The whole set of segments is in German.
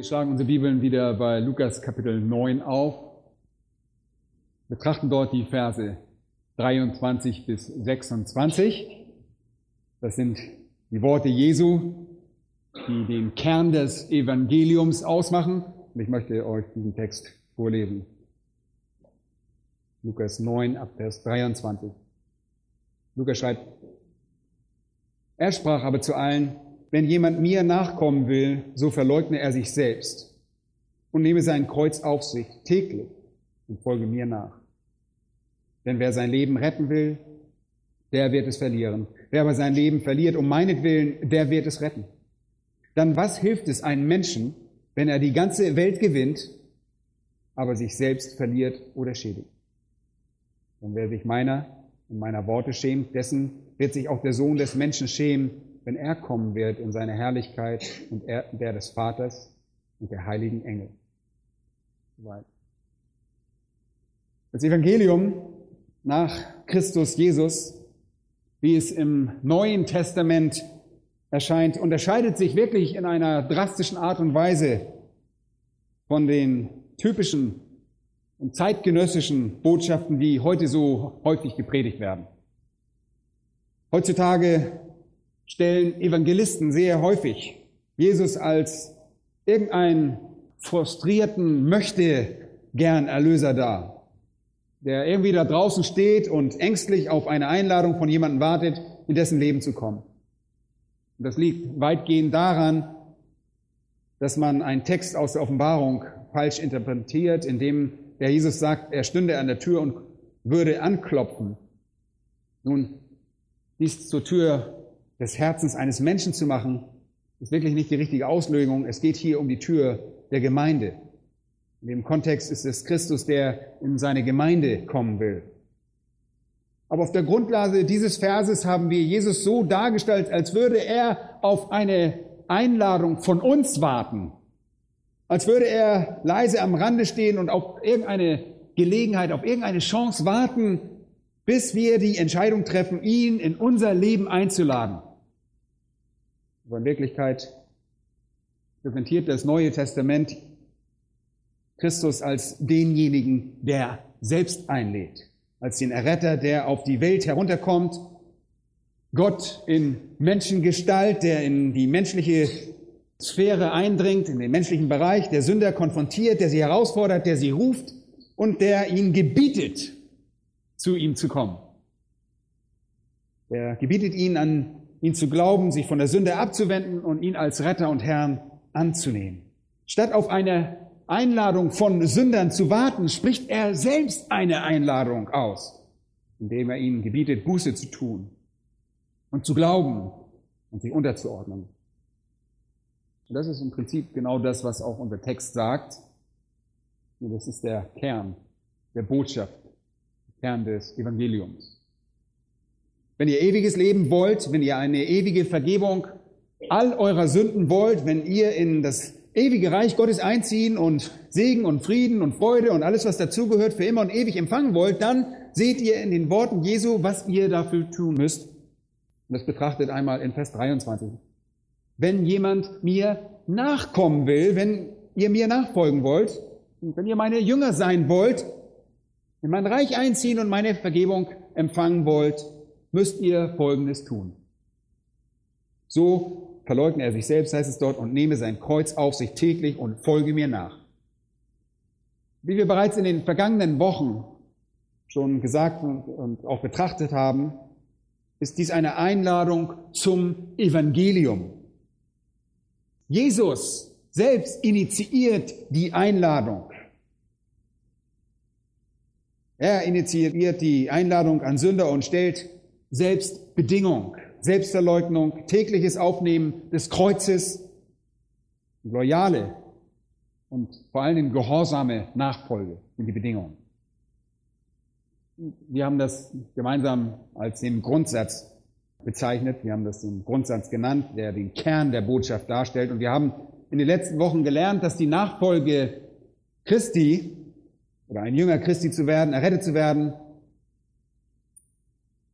Wir schlagen unsere Bibeln wieder bei Lukas Kapitel 9 auf, betrachten dort die Verse 23 bis 26. Das sind die Worte Jesu, die den Kern des Evangeliums ausmachen. Und ich möchte euch diesen Text vorlesen. Lukas 9 ab Vers 23. Lukas schreibt, er sprach aber zu allen, wenn jemand mir nachkommen will, so verleugne er sich selbst und nehme sein Kreuz auf sich täglich und folge mir nach. Denn wer sein Leben retten will, der wird es verlieren. Wer aber sein Leben verliert um meinetwillen, der wird es retten. Dann was hilft es einem Menschen, wenn er die ganze Welt gewinnt, aber sich selbst verliert oder schädigt? Und wer sich meiner und meiner Worte schämt, dessen wird sich auch der Sohn des Menschen schämen, wenn er kommen wird in seine Herrlichkeit und er, der des Vaters und der heiligen Engel. Das Evangelium nach Christus Jesus, wie es im Neuen Testament erscheint, unterscheidet sich wirklich in einer drastischen Art und Weise von den typischen und zeitgenössischen Botschaften, die heute so häufig gepredigt werden. Heutzutage stellen Evangelisten sehr häufig Jesus als irgendeinen frustrierten möchte gern Erlöser dar, der irgendwie da draußen steht und ängstlich auf eine Einladung von jemandem wartet, in dessen Leben zu kommen. Und das liegt weitgehend daran, dass man einen Text aus der Offenbarung falsch interpretiert, indem der Jesus sagt, er stünde an der Tür und würde anklopfen. Nun, dies zur Tür des Herzens eines Menschen zu machen, ist wirklich nicht die richtige Auslegung. Es geht hier um die Tür der Gemeinde. In dem Kontext ist es Christus, der in seine Gemeinde kommen will. Aber auf der Grundlage dieses Verses haben wir Jesus so dargestellt, als würde er auf eine Einladung von uns warten. Als würde er leise am Rande stehen und auf irgendeine Gelegenheit, auf irgendeine Chance warten, bis wir die Entscheidung treffen, ihn in unser Leben einzuladen. Aber in Wirklichkeit präsentiert das Neue Testament Christus als denjenigen, der selbst einlädt, als den Erretter, der auf die Welt herunterkommt, Gott in Menschengestalt, der in die menschliche Sphäre eindringt, in den menschlichen Bereich, der Sünder konfrontiert, der sie herausfordert, der sie ruft und der ihnen gebietet, zu ihm zu kommen. Er gebietet ihnen an ihn zu glauben, sich von der Sünde abzuwenden und ihn als Retter und Herrn anzunehmen. Statt auf eine Einladung von Sündern zu warten, spricht er selbst eine Einladung aus, indem er ihnen gebietet, Buße zu tun und zu glauben und sich unterzuordnen. Und das ist im Prinzip genau das, was auch unser Text sagt. Und das ist der Kern der Botschaft, der Kern des Evangeliums. Wenn ihr ewiges Leben wollt, wenn ihr eine ewige Vergebung all eurer Sünden wollt, wenn ihr in das ewige Reich Gottes einziehen und Segen und Frieden und Freude und alles, was dazugehört, für immer und ewig empfangen wollt, dann seht ihr in den Worten Jesu, was ihr dafür tun müsst. Und das betrachtet einmal in Vers 23. Wenn jemand mir nachkommen will, wenn ihr mir nachfolgen wollt, wenn ihr meine Jünger sein wollt, in mein Reich einziehen und meine Vergebung empfangen wollt, müsst ihr Folgendes tun. So verleugne er sich selbst, heißt es dort, und nehme sein Kreuz auf sich täglich und folge mir nach. Wie wir bereits in den vergangenen Wochen schon gesagt und auch betrachtet haben, ist dies eine Einladung zum Evangelium. Jesus selbst initiiert die Einladung. Er initiiert die Einladung an Sünder und stellt Selbstbedingung, Selbstverleugnung, tägliches Aufnehmen des Kreuzes, loyale und vor allen Dingen gehorsame Nachfolge sind die Bedingungen. Wir haben das gemeinsam als den Grundsatz bezeichnet. Wir haben das den Grundsatz genannt, der den Kern der Botschaft darstellt. Und wir haben in den letzten Wochen gelernt, dass die Nachfolge Christi oder ein Jünger Christi zu werden, errettet zu werden,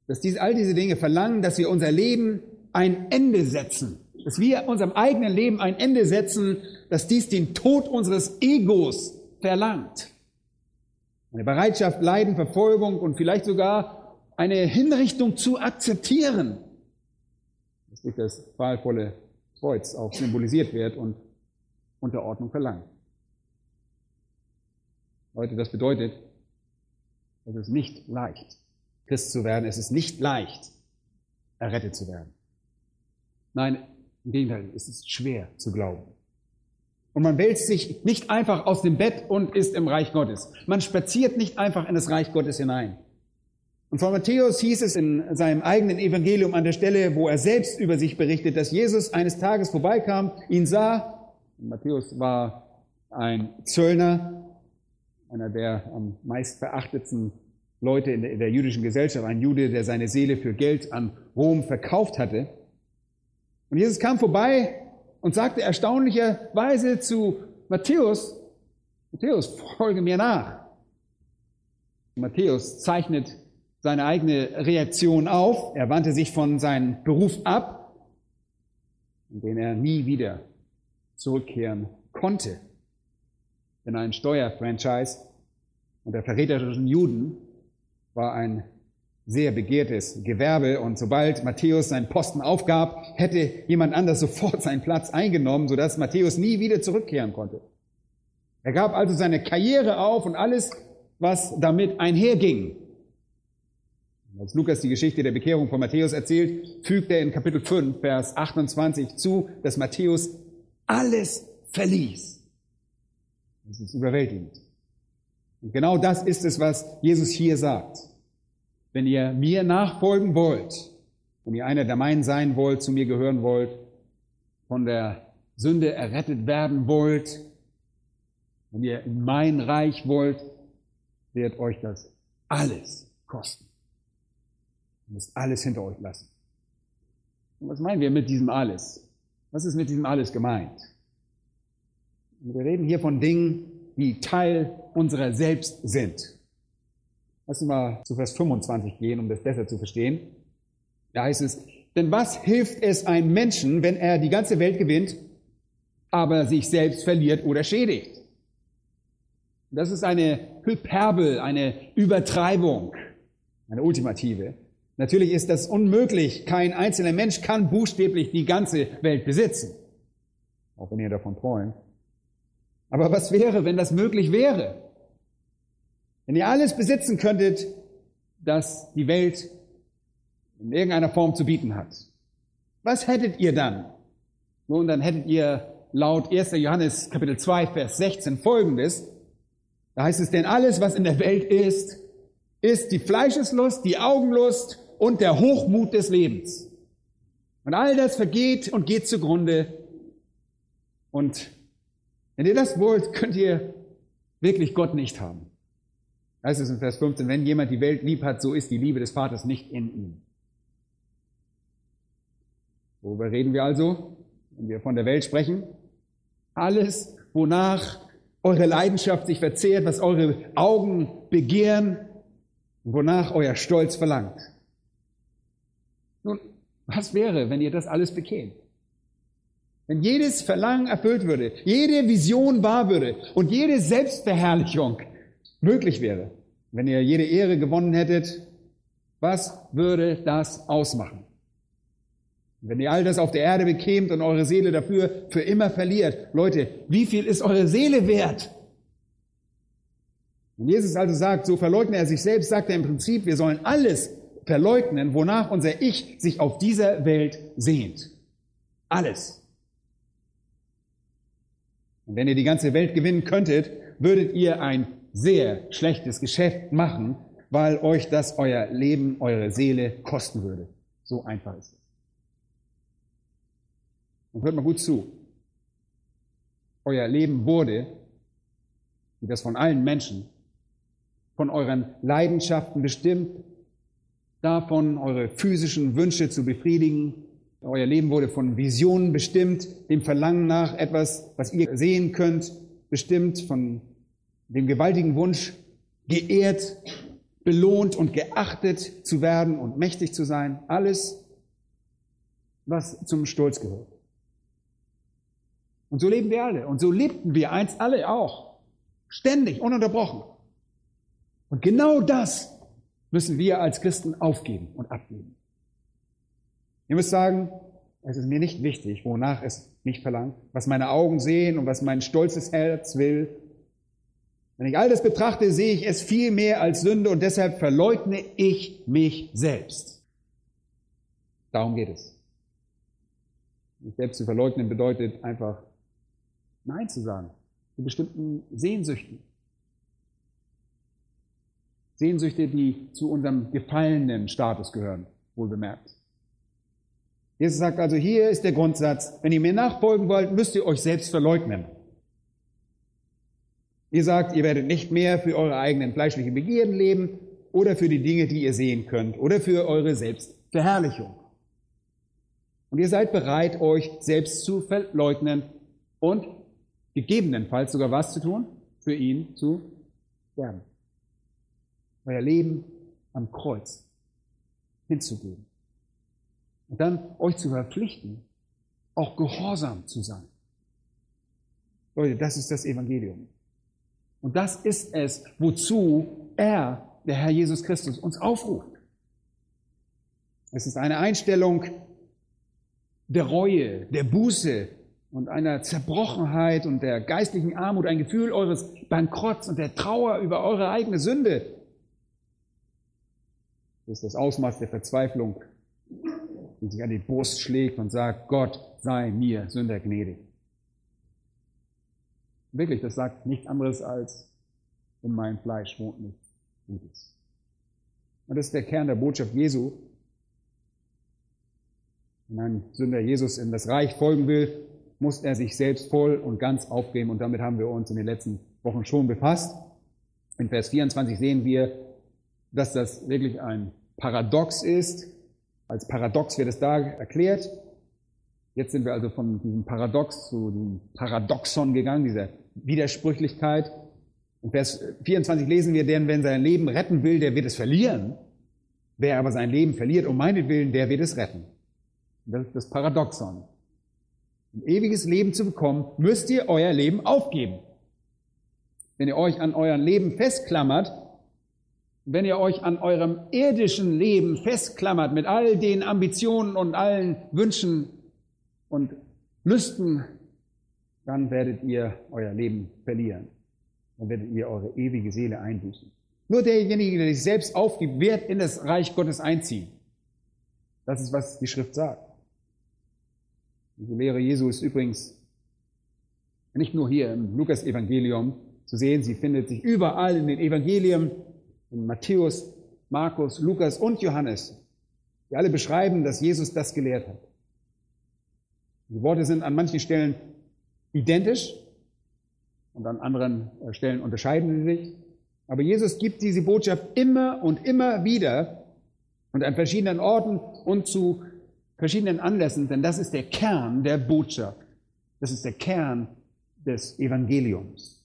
dass dies, all diese Dinge verlangen, dass wir unser Leben ein Ende setzen. Dass wir unserem eigenen Leben ein Ende setzen, dass dies den Tod unseres Egos verlangt. Eine Bereitschaft, Leiden, Verfolgung und vielleicht sogar eine Hinrichtung zu akzeptieren. Das durch das qualvolle Kreuz auch symbolisiert wird und Unterordnung verlangt. Leute, das bedeutet, es ist nicht leicht, Christ zu werden. Es ist nicht leicht, errettet zu werden. Nein, im Gegenteil, es ist schwer zu glauben. Und man wälzt sich nicht einfach aus dem Bett und ist im Reich Gottes. Man spaziert nicht einfach in das Reich Gottes hinein. Und von Matthäus hieß es in seinem eigenen Evangelium an der Stelle, wo er selbst über sich berichtet, dass Jesus eines Tages vorbeikam, ihn sah. Matthäus war ein Zöllner, einer der am meist verachtetsten Leute in der, in der jüdischen Gesellschaft, ein Jude, der seine Seele für Geld an Rom verkauft hatte. Und Jesus kam vorbei und sagte erstaunlicherweise zu Matthäus, Matthäus, folge mir nach. Matthäus zeichnet seine eigene Reaktion auf. Er wandte sich von seinem Beruf ab, in den er nie wieder zurückkehren konnte. Denn ein Steuerfranchise unter verräterischen Juden war ein sehr begehrtes Gewerbe und sobald Matthäus seinen Posten aufgab, hätte jemand anders sofort seinen Platz eingenommen, sodass Matthäus nie wieder zurückkehren konnte. Er gab also seine Karriere auf und alles, was damit einherging. Als Lukas die Geschichte der Bekehrung von Matthäus erzählt, fügt er in Kapitel 5, Vers 28 zu, dass Matthäus alles verließ. Das ist überwältigend. Und genau das ist es, was Jesus hier sagt. Wenn ihr mir nachfolgen wollt, wenn ihr einer der meinen sein wollt, zu mir gehören wollt, von der Sünde errettet werden wollt, wenn ihr in mein Reich wollt, wird euch das alles kosten. Ihr müsst alles hinter euch lassen. Und was meinen wir mit diesem alles? Was ist mit diesem alles gemeint? Wir reden hier von Dingen, die Teil unserer selbst sind. Lass uns mal zu Vers 25 gehen, um das besser zu verstehen. Da heißt es, denn was hilft es einem Menschen, wenn er die ganze Welt gewinnt, aber sich selbst verliert oder schädigt? Das ist eine Hyperbel, eine Übertreibung, eine ultimative. Natürlich ist das unmöglich. Kein einzelner Mensch kann buchstäblich die ganze Welt besitzen. Auch wenn ihr davon träumt. Aber was wäre, wenn das möglich wäre? Wenn ihr alles besitzen könntet, das die Welt in irgendeiner Form zu bieten hat, was hättet ihr dann? Nun, dann hättet ihr laut 1. Johannes Kapitel 2, Vers 16 folgendes. Da heißt es, denn alles, was in der Welt ist, ist die Fleischeslust, die Augenlust und der Hochmut des Lebens. Und all das vergeht und geht zugrunde. Und wenn ihr das wollt, könnt ihr wirklich Gott nicht haben heißt es in Vers 15, wenn jemand die Welt lieb hat, so ist die Liebe des Vaters nicht in ihm. Worüber reden wir also, wenn wir von der Welt sprechen? Alles, wonach eure Leidenschaft sich verzehrt, was eure Augen begehren, wonach euer Stolz verlangt. Nun, was wäre, wenn ihr das alles bekämt? Wenn jedes Verlangen erfüllt würde, jede Vision wahr würde und jede Selbstverherrlichung möglich wäre, wenn ihr jede Ehre gewonnen hättet, was würde das ausmachen? Wenn ihr all das auf der Erde bekämt und eure Seele dafür für immer verliert, Leute, wie viel ist eure Seele wert? Wenn Jesus also sagt, so verleugnet er sich selbst, sagt er im Prinzip, wir sollen alles verleugnen, wonach unser Ich sich auf dieser Welt sehnt. Alles. Und wenn ihr die ganze Welt gewinnen könntet, würdet ihr ein sehr schlechtes Geschäft machen, weil euch das euer Leben, eure Seele kosten würde. So einfach ist es. Und hört mal gut zu. Euer Leben wurde wie das von allen Menschen, von euren Leidenschaften bestimmt, davon eure physischen Wünsche zu befriedigen. Euer Leben wurde von Visionen bestimmt, dem Verlangen nach etwas, was ihr sehen könnt, bestimmt, von dem gewaltigen Wunsch, geehrt, belohnt und geachtet zu werden und mächtig zu sein. Alles, was zum Stolz gehört. Und so leben wir alle. Und so lebten wir einst alle auch. Ständig, ununterbrochen. Und genau das müssen wir als Christen aufgeben und abgeben. Ihr müsst sagen, es ist mir nicht wichtig, wonach es mich verlangt, was meine Augen sehen und was mein stolzes Herz will. Wenn ich all das betrachte, sehe ich es viel mehr als Sünde und deshalb verleugne ich mich selbst. Darum geht es. Mich selbst zu verleugnen bedeutet einfach Nein zu sagen zu bestimmten Sehnsüchten. Sehnsüchte, die zu unserem gefallenen Status gehören, wohl bemerkt. Jesus sagt also, hier ist der Grundsatz, wenn ihr mir nachfolgen wollt, müsst ihr euch selbst verleugnen. Ihr sagt, ihr werdet nicht mehr für eure eigenen fleischlichen Begierden leben oder für die Dinge, die ihr sehen könnt oder für eure Selbstverherrlichung. Und ihr seid bereit, euch selbst zu verleugnen und gegebenenfalls sogar was zu tun? Für ihn zu sterben. Euer Leben am Kreuz hinzugeben. Und dann euch zu verpflichten, auch gehorsam zu sein. Leute, das ist das Evangelium. Und das ist es, wozu er, der Herr Jesus Christus, uns aufruft. Es ist eine Einstellung der Reue, der Buße, und einer Zerbrochenheit und der geistlichen Armut, ein Gefühl eures Bankrotts und der Trauer über eure eigene Sünde. Das ist das Ausmaß der Verzweiflung, die sich an die Brust schlägt und sagt, Gott sei mir Sünder gnädig. Wirklich, das sagt nichts anderes als, in meinem Fleisch wohnt nichts Gutes. Und das ist der Kern der Botschaft Jesu. Wenn ein Sünder Jesus in das Reich folgen will, muss er sich selbst voll und ganz aufgeben. Und damit haben wir uns in den letzten Wochen schon befasst. In Vers 24 sehen wir, dass das wirklich ein Paradox ist. Als Paradox wird es da erklärt. Jetzt sind wir also von diesem Paradox zu dem Paradoxon gegangen, dieser Widersprüchlichkeit. In Vers 24 lesen wir, denn wenn sein Leben retten will, der wird es verlieren. Wer aber sein Leben verliert um meinetwillen, der wird es retten. Das ist das Paradoxon ein ewiges Leben zu bekommen, müsst ihr euer Leben aufgeben. Wenn ihr euch an eurem Leben festklammert, wenn ihr euch an eurem irdischen Leben festklammert mit all den Ambitionen und allen Wünschen und Lüsten, dann werdet ihr euer Leben verlieren. Dann werdet ihr eure ewige Seele einbüßen. Nur derjenige, der sich selbst aufgibt, wird in das Reich Gottes einziehen. Das ist, was die Schrift sagt. Diese Lehre Jesu ist übrigens nicht nur hier im Lukas-Evangelium zu sehen, sie findet sich überall in den Evangelien, in Matthäus, Markus, Lukas und Johannes, die alle beschreiben, dass Jesus das gelehrt hat. Die Worte sind an manchen Stellen identisch und an anderen äh, Stellen unterscheiden sie sich. Aber Jesus gibt diese Botschaft immer und immer wieder und an verschiedenen Orten und zu verschiedenen Anlässen, denn das ist der Kern der Botschaft. Das ist der Kern des Evangeliums.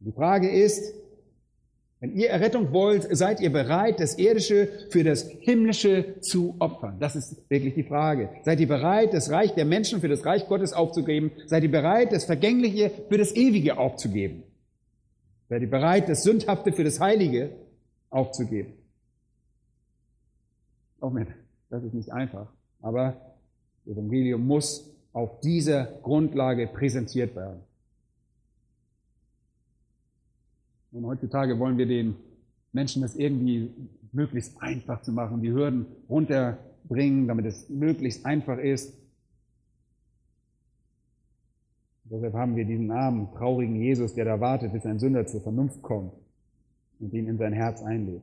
Die Frage ist, wenn ihr Errettung wollt, seid ihr bereit, das Irdische für das Himmlische zu opfern? Das ist wirklich die Frage. Seid ihr bereit, das Reich der Menschen für das Reich Gottes aufzugeben? Seid ihr bereit, das Vergängliche für das Ewige aufzugeben? Seid ihr bereit, das Sündhafte für das Heilige aufzugeben? Moment. Das ist nicht einfach. Aber das Evangelium muss auf dieser Grundlage präsentiert werden. Und heutzutage wollen wir den Menschen das irgendwie möglichst einfach zu machen, die Hürden runterbringen, damit es möglichst einfach ist. Deshalb haben wir diesen armen, traurigen Jesus, der da wartet, bis ein Sünder zur Vernunft kommt und ihn in sein Herz einlädt.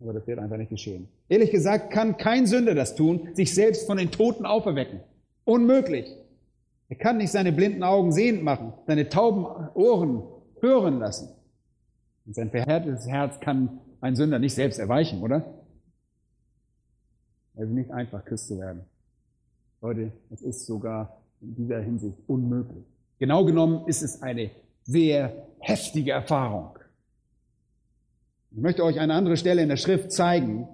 Aber das wird einfach nicht geschehen. Ehrlich gesagt kann kein Sünder das tun, sich selbst von den Toten auferwecken. Unmöglich. Er kann nicht seine blinden Augen sehend machen, seine tauben Ohren hören lassen. Und sein verhärtetes Herz kann ein Sünder nicht selbst erweichen, oder? Es ist nicht einfach, Christ zu werden. Leute, es ist sogar in dieser Hinsicht unmöglich. Genau genommen ist es eine sehr heftige Erfahrung. Ich möchte euch eine andere Stelle in der Schrift zeigen,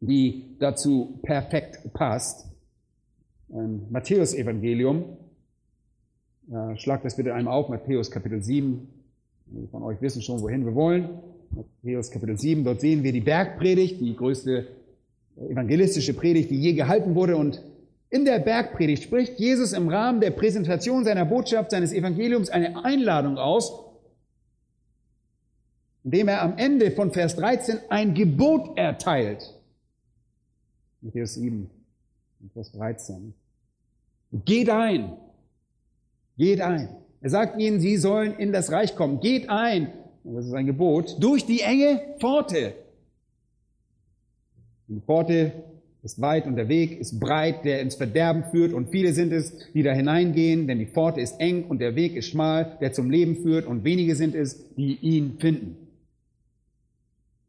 die dazu perfekt passt. Ein Matthäus-Evangelium. Ja, schlag das bitte einmal auf, Matthäus Kapitel 7. Die von euch wissen schon, wohin wir wollen. Matthäus Kapitel 7, dort sehen wir die Bergpredigt, die größte evangelistische Predigt, die je gehalten wurde. Und in der Bergpredigt spricht Jesus im Rahmen der Präsentation seiner Botschaft, seines Evangeliums eine Einladung aus, indem er am Ende von Vers 13 ein Gebot erteilt. Matthäus 7, Vers 13. Geht ein. Geht ein. Er sagt ihnen, sie sollen in das Reich kommen. Geht ein. Das ist ein Gebot. Durch die enge Pforte. Die Pforte ist weit und der Weg ist breit, der ins Verderben führt und viele sind es, die da hineingehen, denn die Pforte ist eng und der Weg ist schmal, der zum Leben führt und wenige sind es, die ihn finden.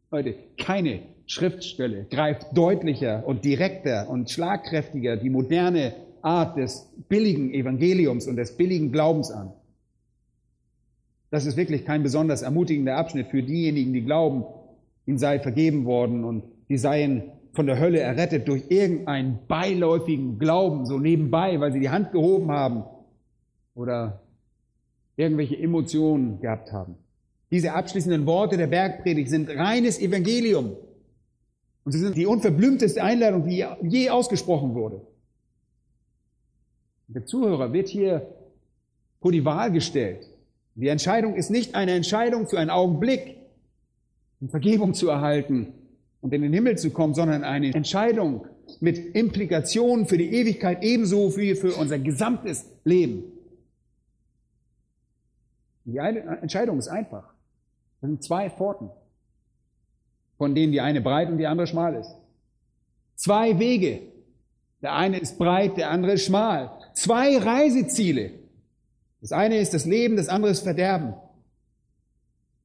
Leute, keine Schriftstelle greift deutlicher und direkter und schlagkräftiger die moderne Art des billigen Evangeliums und des billigen Glaubens an. Das ist wirklich kein besonders ermutigender Abschnitt für diejenigen, die glauben, ihnen sei vergeben worden und die seien von der Hölle errettet durch irgendeinen beiläufigen Glauben, so nebenbei, weil sie die Hand gehoben haben oder irgendwelche Emotionen gehabt haben. Diese abschließenden Worte der Bergpredigt sind reines Evangelium. Und sie sind die unverblümteste Einladung, die je ausgesprochen wurde. Der Zuhörer wird hier vor die Wahl gestellt. Die Entscheidung ist nicht eine Entscheidung für einen Augenblick, um Vergebung zu erhalten und in den Himmel zu kommen, sondern eine Entscheidung mit Implikationen für die Ewigkeit ebenso wie für unser gesamtes Leben. Die Entscheidung ist einfach. Das sind zwei Pforten, von denen die eine breit und die andere schmal ist. Zwei Wege. Der eine ist breit, der andere ist schmal. Zwei Reiseziele. Das eine ist das Leben, das andere ist Verderben.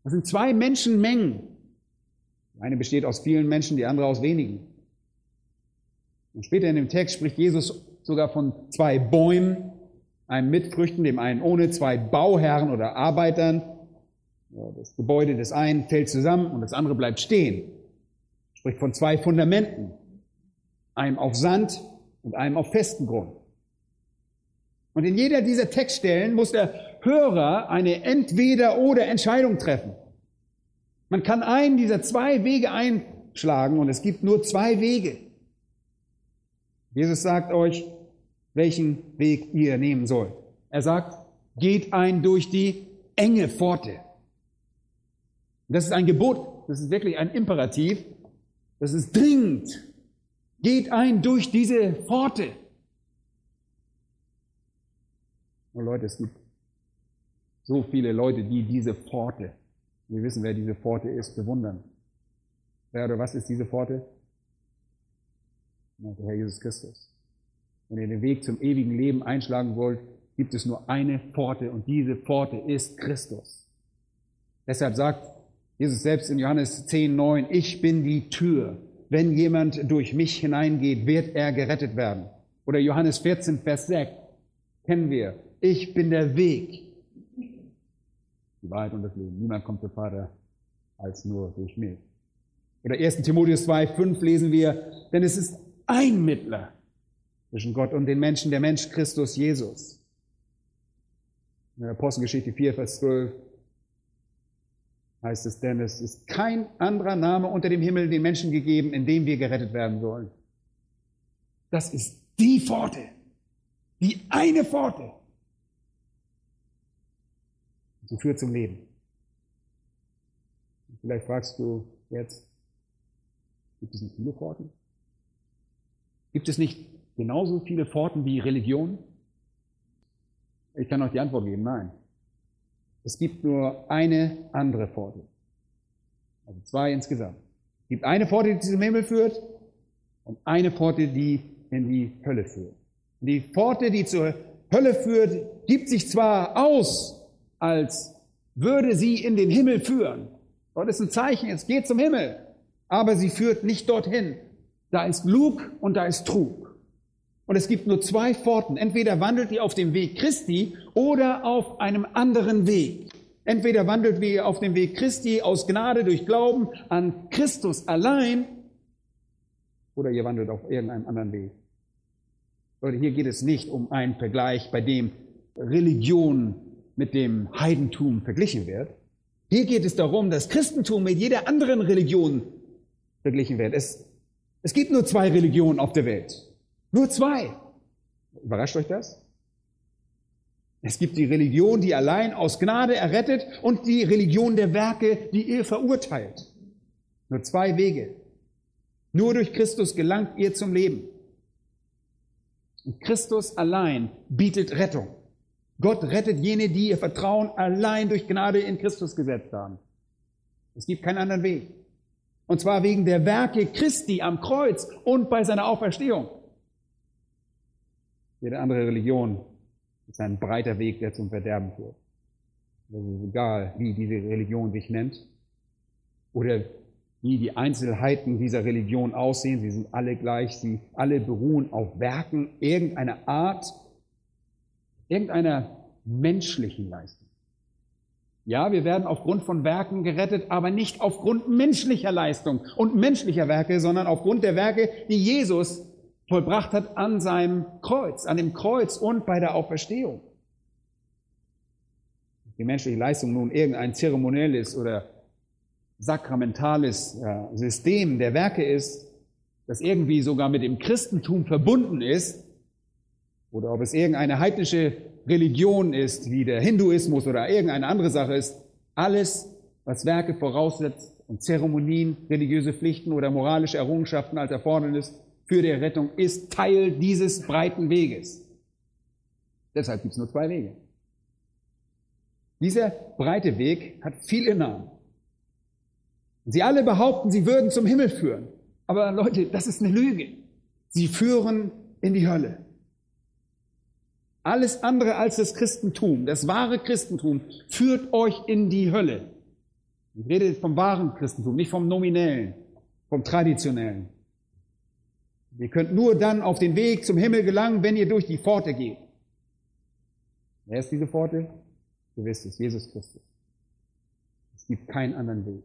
Das sind zwei Menschenmengen. Die eine besteht aus vielen Menschen, die andere aus wenigen. Und später in dem Text spricht Jesus sogar von zwei Bäumen, einem mit Früchten, dem einen ohne, zwei Bauherren oder Arbeitern, das Gebäude des einen fällt zusammen und das andere bleibt stehen. Spricht von zwei Fundamenten. Einem auf Sand und einem auf festen Grund. Und in jeder dieser Textstellen muss der Hörer eine Entweder-oder Entscheidung treffen. Man kann einen dieser zwei Wege einschlagen und es gibt nur zwei Wege. Jesus sagt euch, welchen Weg ihr nehmen sollt. Er sagt, geht ein durch die enge Pforte. Das ist ein Gebot, das ist wirklich ein Imperativ, das ist dringend. Geht ein durch diese Pforte. Und Leute, es gibt so viele Leute, die diese Pforte, wir wissen, wer diese Pforte ist, bewundern. Wer oder was ist diese Pforte? Der Herr Jesus Christus. Wenn ihr den Weg zum ewigen Leben einschlagen wollt, gibt es nur eine Pforte und diese Pforte ist Christus. Deshalb sagt Jesus selbst in Johannes 10, 9, ich bin die Tür. Wenn jemand durch mich hineingeht, wird er gerettet werden. Oder Johannes 14, Vers 6, kennen wir. Ich bin der Weg, die Wahrheit und das Leben. Niemand kommt zum Vater als nur durch mich. Oder 1. Timotheus 2, 5 lesen wir, denn es ist ein Mittler zwischen Gott und den Menschen, der Mensch Christus Jesus. In der Apostelgeschichte 4, Vers 12 heißt es, denn es ist kein anderer Name unter dem Himmel den Menschen gegeben, in dem wir gerettet werden sollen. Das ist die Pforte, die eine Pforte. Sie führt zum Leben. Vielleicht fragst du jetzt, gibt es nicht viele Pforten? Gibt es nicht genauso viele Pforten wie Religion? Ich kann euch die Antwort geben, nein. Es gibt nur eine andere Pforte. Also zwei insgesamt. Es gibt eine Pforte, die zum Himmel führt und eine Pforte, die in die Hölle führt. Die Pforte, die zur Hölle führt, gibt sich zwar aus, als würde sie in den Himmel führen. Dort ist ein Zeichen, es geht zum Himmel. Aber sie führt nicht dorthin. Da ist Lug und da ist Trug. Und es gibt nur zwei Pforten. Entweder wandelt ihr auf dem Weg Christi oder auf einem anderen Weg. Entweder wandelt ihr auf dem Weg Christi aus Gnade durch Glauben an Christus allein oder ihr wandelt auf irgendeinem anderen Weg. Leute, hier geht es nicht um einen Vergleich, bei dem Religion mit dem Heidentum verglichen wird. Hier geht es darum, dass Christentum mit jeder anderen Religion verglichen wird. Es, es gibt nur zwei Religionen auf der Welt. Nur zwei. Überrascht euch das? Es gibt die Religion, die allein aus Gnade errettet und die Religion der Werke, die ihr verurteilt. Nur zwei Wege. Nur durch Christus gelangt ihr zum Leben. Und Christus allein bietet Rettung. Gott rettet jene, die ihr Vertrauen allein durch Gnade in Christus gesetzt haben. Es gibt keinen anderen Weg. Und zwar wegen der Werke Christi am Kreuz und bei seiner Auferstehung. Jede andere Religion ist ein breiter Weg, der zum Verderben führt. Es ist egal, wie diese Religion sich nennt oder wie die Einzelheiten dieser Religion aussehen. Sie sind alle gleich. Sie alle beruhen auf Werken irgendeiner Art, irgendeiner menschlichen Leistung. Ja, wir werden aufgrund von Werken gerettet, aber nicht aufgrund menschlicher Leistung und menschlicher Werke, sondern aufgrund der Werke, die Jesus vollbracht hat an seinem Kreuz, an dem Kreuz und bei der Auferstehung. Die menschliche Leistung nun irgendein zeremonielles oder sakramentales System der Werke ist, das irgendwie sogar mit dem Christentum verbunden ist, oder ob es irgendeine heidnische Religion ist, wie der Hinduismus oder irgendeine andere Sache ist, alles, was Werke voraussetzt und Zeremonien, religiöse Pflichten oder moralische Errungenschaften als Erfordernis für die Rettung, ist Teil dieses breiten Weges. Deshalb gibt es nur zwei Wege. Dieser breite Weg hat viele Namen. Sie alle behaupten, sie würden zum Himmel führen. Aber Leute, das ist eine Lüge. Sie führen in die Hölle. Alles andere als das Christentum, das wahre Christentum, führt euch in die Hölle. Ich rede vom wahren Christentum, nicht vom nominellen, vom traditionellen. Ihr könnt nur dann auf den Weg zum Himmel gelangen, wenn ihr durch die Pforte geht. Wer ist diese Pforte? Du wisst es, Jesus Christus. Es gibt keinen anderen Weg.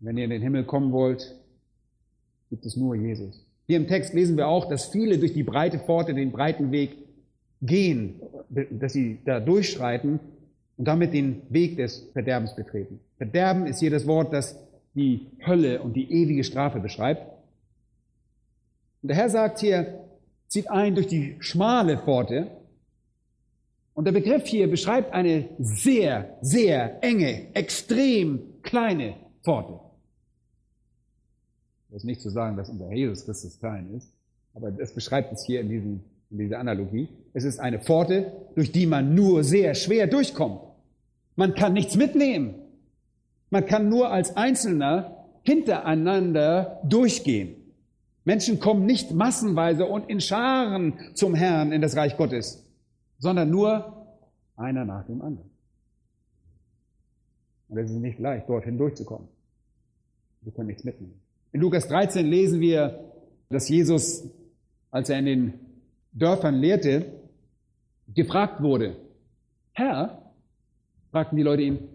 Wenn ihr in den Himmel kommen wollt, gibt es nur Jesus. Hier im Text lesen wir auch, dass viele durch die breite Pforte, den breiten Weg gehen, dass sie da durchschreiten und damit den Weg des Verderbens betreten. Verderben ist hier das Wort, das die Hölle und die ewige Strafe beschreibt. Und der Herr sagt hier, zieht ein durch die schmale Pforte. Und der Begriff hier beschreibt eine sehr, sehr enge, extrem kleine Pforte. Das ist nicht zu sagen, dass unser Jesus Christus klein ist, aber das beschreibt es hier in, diesem, in dieser Analogie. Es ist eine Pforte, durch die man nur sehr schwer durchkommt. Man kann nichts mitnehmen. Man kann nur als Einzelner hintereinander durchgehen. Menschen kommen nicht massenweise und in Scharen zum Herrn in das Reich Gottes, sondern nur einer nach dem anderen. Und es ist nicht leicht, dorthin durchzukommen. Wir können nichts mitnehmen. In Lukas 13 lesen wir, dass Jesus, als er in den Dörfern lehrte, gefragt wurde, Herr, fragten die Leute ihn,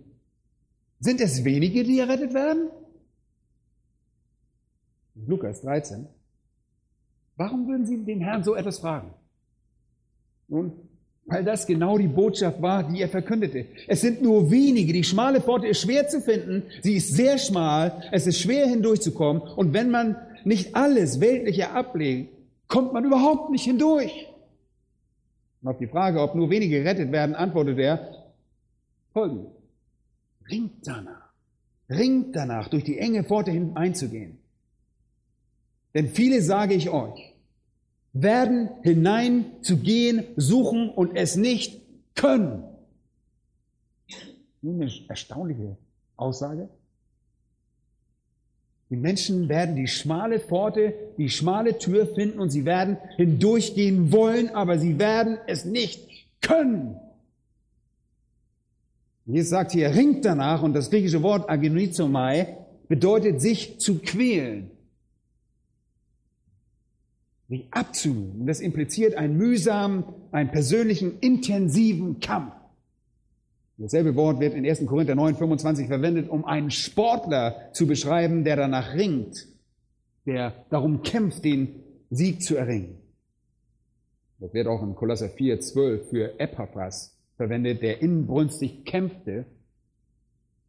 sind es wenige, die errettet werden? Lukas 13. Warum würden Sie den Herrn so etwas fragen? Nun, weil das genau die Botschaft war, die er verkündete. Es sind nur wenige. Die schmale Pforte ist schwer zu finden. Sie ist sehr schmal. Es ist schwer hindurchzukommen. Und wenn man nicht alles Weltliche ablegt, kommt man überhaupt nicht hindurch. Und auf die Frage, ob nur wenige gerettet werden, antwortet er folgendes. Ringt danach. Ringt danach, durch die enge Pforte hineinzugehen. Denn viele, sage ich euch, werden hineinzugehen suchen und es nicht können. Eine erstaunliche Aussage. Die Menschen werden die schmale Pforte, die schmale Tür finden und sie werden hindurchgehen wollen, aber sie werden es nicht können. Jesus sagt hier, ringt danach und das griechische Wort agonizomai bedeutet sich zu quälen, sich abzumühen. Das impliziert einen mühsamen, einen persönlichen, intensiven Kampf. Dasselbe Wort wird in 1. Korinther 9, 25 verwendet, um einen Sportler zu beschreiben, der danach ringt, der darum kämpft, den Sieg zu erringen. Das wird auch in Kolosser 4, 12 für Epaphras verwendet, der inbrünstig kämpfte,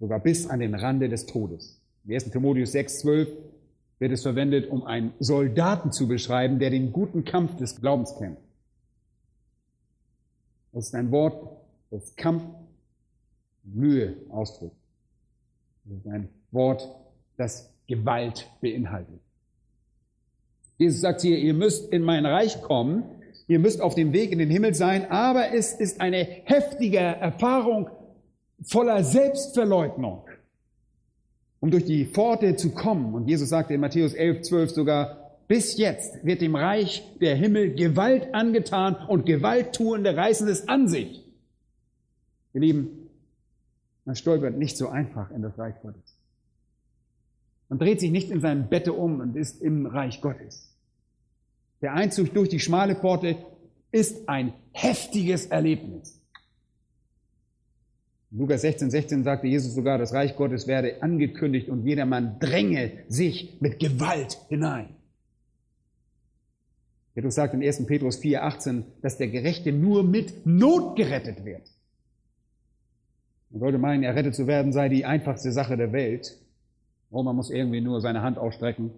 sogar bis an den Rande des Todes. In 1. Timotheus 6, 12 wird es verwendet, um einen Soldaten zu beschreiben, der den guten Kampf des Glaubens kämpft. Das ist ein Wort, das Kampf Mühe ausdrückt. Das ist ein Wort, das Gewalt beinhaltet. Jesus sagt hier, ihr müsst in mein Reich kommen, ihr müsst auf dem Weg in den Himmel sein, aber es ist eine heftige Erfahrung voller Selbstverleugnung, um durch die Pforte zu kommen. Und Jesus sagte in Matthäus 11, 12 sogar, bis jetzt wird dem Reich der Himmel Gewalt angetan und Gewalttuende reißen es an sich. Ihr Lieben, man stolpert nicht so einfach in das Reich Gottes. Man dreht sich nicht in seinem Bette um und ist im Reich Gottes. Der Einzug durch die schmale Pforte ist ein heftiges Erlebnis. Lukas 16, 16 sagte Jesus sogar, das Reich Gottes werde angekündigt und jedermann dränge sich mit Gewalt hinein. Petrus sagt in 1. Petrus 4, 18, dass der Gerechte nur mit Not gerettet wird. Man sollte meinen, errettet zu werden sei die einfachste Sache der Welt. Oh, man muss irgendwie nur seine Hand ausstrecken.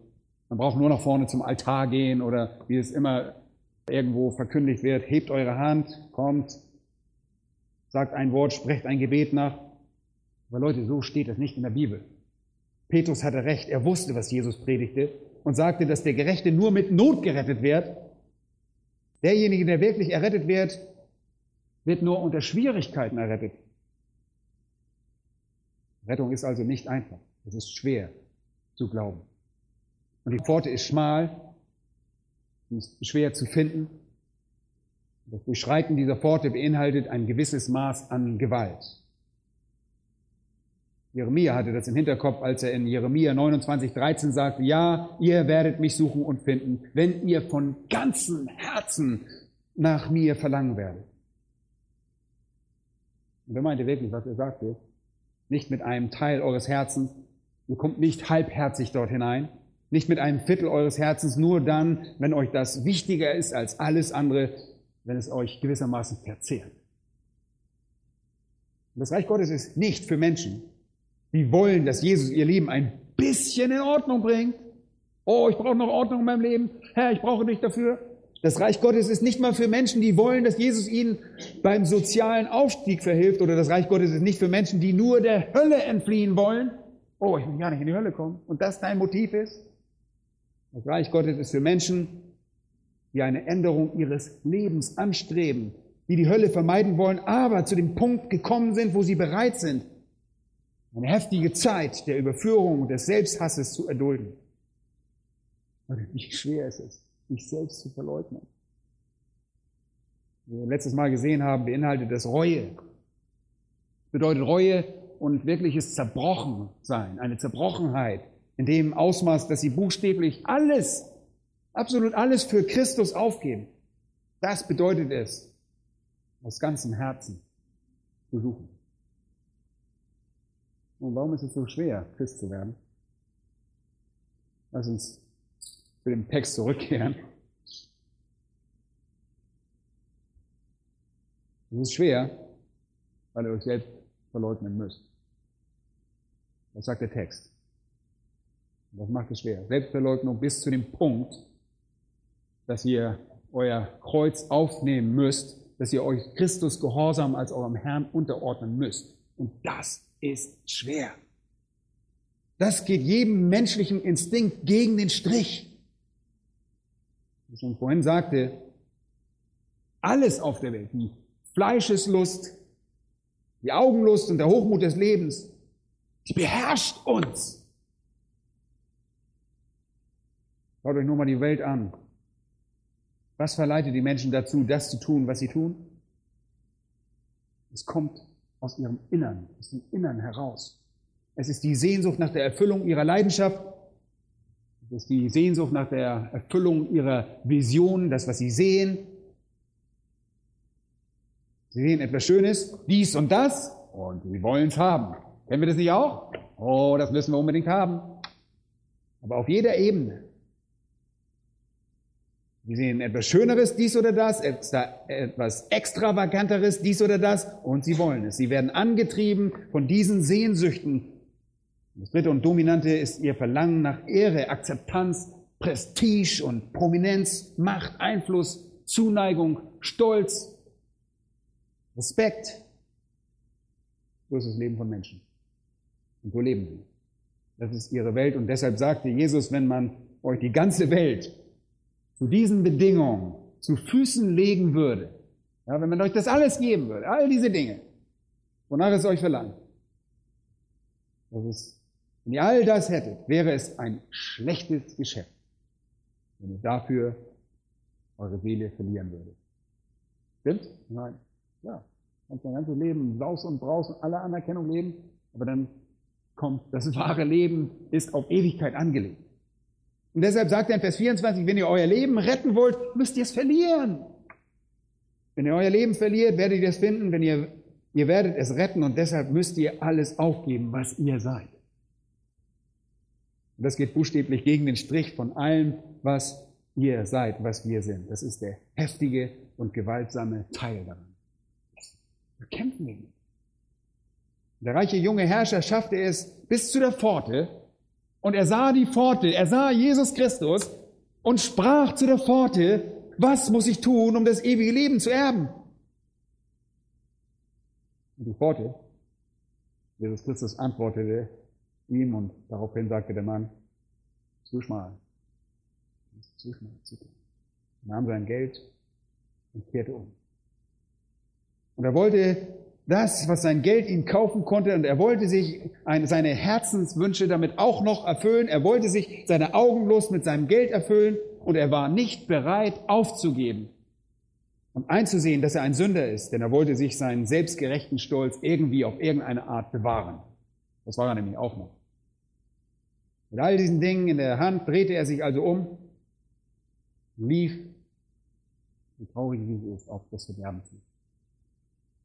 Man braucht nur nach vorne zum Altar gehen oder wie es immer irgendwo verkündigt wird, hebt eure Hand, kommt, sagt ein Wort, sprecht ein Gebet nach. Aber Leute, so steht es nicht in der Bibel. Petrus hatte recht, er wusste, was Jesus predigte und sagte, dass der Gerechte nur mit Not gerettet wird. Derjenige, der wirklich errettet wird, wird nur unter Schwierigkeiten errettet. Rettung ist also nicht einfach. Es ist schwer zu glauben. Und die Pforte ist schmal, sie ist schwer zu finden. Das Beschreiten dieser Pforte beinhaltet ein gewisses Maß an Gewalt. Jeremia hatte das im Hinterkopf, als er in Jeremia 29, 13 sagte, ja, ihr werdet mich suchen und finden, wenn ihr von ganzem Herzen nach mir verlangen werdet. Und er meinte wirklich, was er sagte, nicht mit einem Teil eures Herzens. Ihr kommt nicht halbherzig dort hinein, nicht mit einem Viertel eures Herzens, nur dann, wenn euch das wichtiger ist als alles andere, wenn es euch gewissermaßen verzehrt. das Reich Gottes ist nicht für Menschen, die wollen, dass Jesus ihr Leben ein bisschen in Ordnung bringt. Oh, ich brauche noch Ordnung in meinem Leben. Herr, ich brauche dich dafür. Das Reich Gottes ist nicht mal für Menschen, die wollen, dass Jesus ihnen beim sozialen Aufstieg verhilft. Oder das Reich Gottes ist nicht für Menschen, die nur der Hölle entfliehen wollen. Oh, ich will gar nicht in die Hölle kommen. Und das dein Motiv ist? Das Reich Gottes ist für Menschen, die eine Änderung ihres Lebens anstreben, die die Hölle vermeiden wollen, aber zu dem Punkt gekommen sind, wo sie bereit sind, eine heftige Zeit der Überführung und des Selbsthasses zu erdulden. Wie schwer ist es sich selbst zu verleugnen. Wie wir letztes Mal gesehen haben, beinhaltet das Reue. Das bedeutet Reue und wirkliches Zerbrochensein, eine Zerbrochenheit in dem Ausmaß, dass sie buchstäblich alles, absolut alles für Christus aufgeben. Das bedeutet es, aus ganzem Herzen zu suchen. Und warum ist es so schwer, Christ zu werden? Lass uns zu dem Text zurückkehren. Es ist schwer, weil ihr euch selbst verleugnen müsst. Das sagt der Text. Das macht es schwer. Selbstverleugnung bis zu dem Punkt, dass ihr euer Kreuz aufnehmen müsst, dass ihr euch Christus gehorsam als eurem Herrn unterordnen müsst. Und das ist schwer. Das geht jedem menschlichen Instinkt gegen den Strich wie ich schon vorhin sagte, alles auf der Welt, die Fleischeslust, die Augenlust und der Hochmut des Lebens, die beherrscht uns. Schaut euch nur mal die Welt an. Was verleitet die Menschen dazu, das zu tun, was sie tun? Es kommt aus ihrem Innern, aus dem Innern heraus. Es ist die Sehnsucht nach der Erfüllung ihrer Leidenschaft. Es ist die Sehnsucht nach der Erfüllung ihrer Vision, das, was sie sehen. Sie sehen etwas Schönes, dies und das, und sie wollen es haben. Kennen wir das nicht auch? Oh, das müssen wir unbedingt haben. Aber auf jeder Ebene. Sie sehen etwas Schöneres, dies oder das, etwas Extravaganteres, dies oder das, und sie wollen es. Sie werden angetrieben von diesen Sehnsüchten. Das dritte und dominante ist ihr Verlangen nach Ehre, Akzeptanz, Prestige und Prominenz, Macht, Einfluss, Zuneigung, Stolz, Respekt. So ist das Leben von Menschen. Und so leben sie. Das ist ihre Welt. Und deshalb sagte Jesus, wenn man euch die ganze Welt zu diesen Bedingungen zu Füßen legen würde, ja, wenn man euch das alles geben würde, all diese Dinge, wonach es euch verlangt, das ist, wenn ihr all das hättet, wäre es ein schlechtes Geschäft, wenn ihr dafür eure Seele verlieren würdet. Stimmt? Nein. Ja. Kannst dein ganzes Leben Saus und Braus und aller Anerkennung leben, aber dann kommt, das wahre Leben ist auf Ewigkeit angelegt. Und deshalb sagt er in Vers 24, wenn ihr euer Leben retten wollt, müsst ihr es verlieren. Wenn ihr euer Leben verliert, werdet ihr es finden, wenn ihr, ihr werdet es retten und deshalb müsst ihr alles aufgeben, was ihr seid. Und das geht buchstäblich gegen den Strich von allem, was ihr seid, was wir sind. Das ist der heftige und gewaltsame Teil daran. Wir kämpfen wir Der reiche junge Herrscher schaffte es bis zu der Pforte und er sah die Pforte, er sah Jesus Christus und sprach zu der Pforte, was muss ich tun, um das ewige Leben zu erben? Und die Pforte, Jesus Christus antwortete ihm und daraufhin sagte der Mann, zu schmal. Zu schmal, zu schmal. Er nahm sein Geld und kehrte um. Und er wollte das, was sein Geld ihm kaufen konnte, und er wollte sich eine, seine Herzenswünsche damit auch noch erfüllen. Er wollte sich seine Augenlust mit seinem Geld erfüllen und er war nicht bereit aufzugeben und einzusehen, dass er ein Sünder ist, denn er wollte sich seinen selbstgerechten Stolz irgendwie auf irgendeine Art bewahren. Das war er nämlich auch noch. Mit all diesen Dingen in der Hand drehte er sich also um, lief, wie traurig wie es ist, auf das Verderben zu.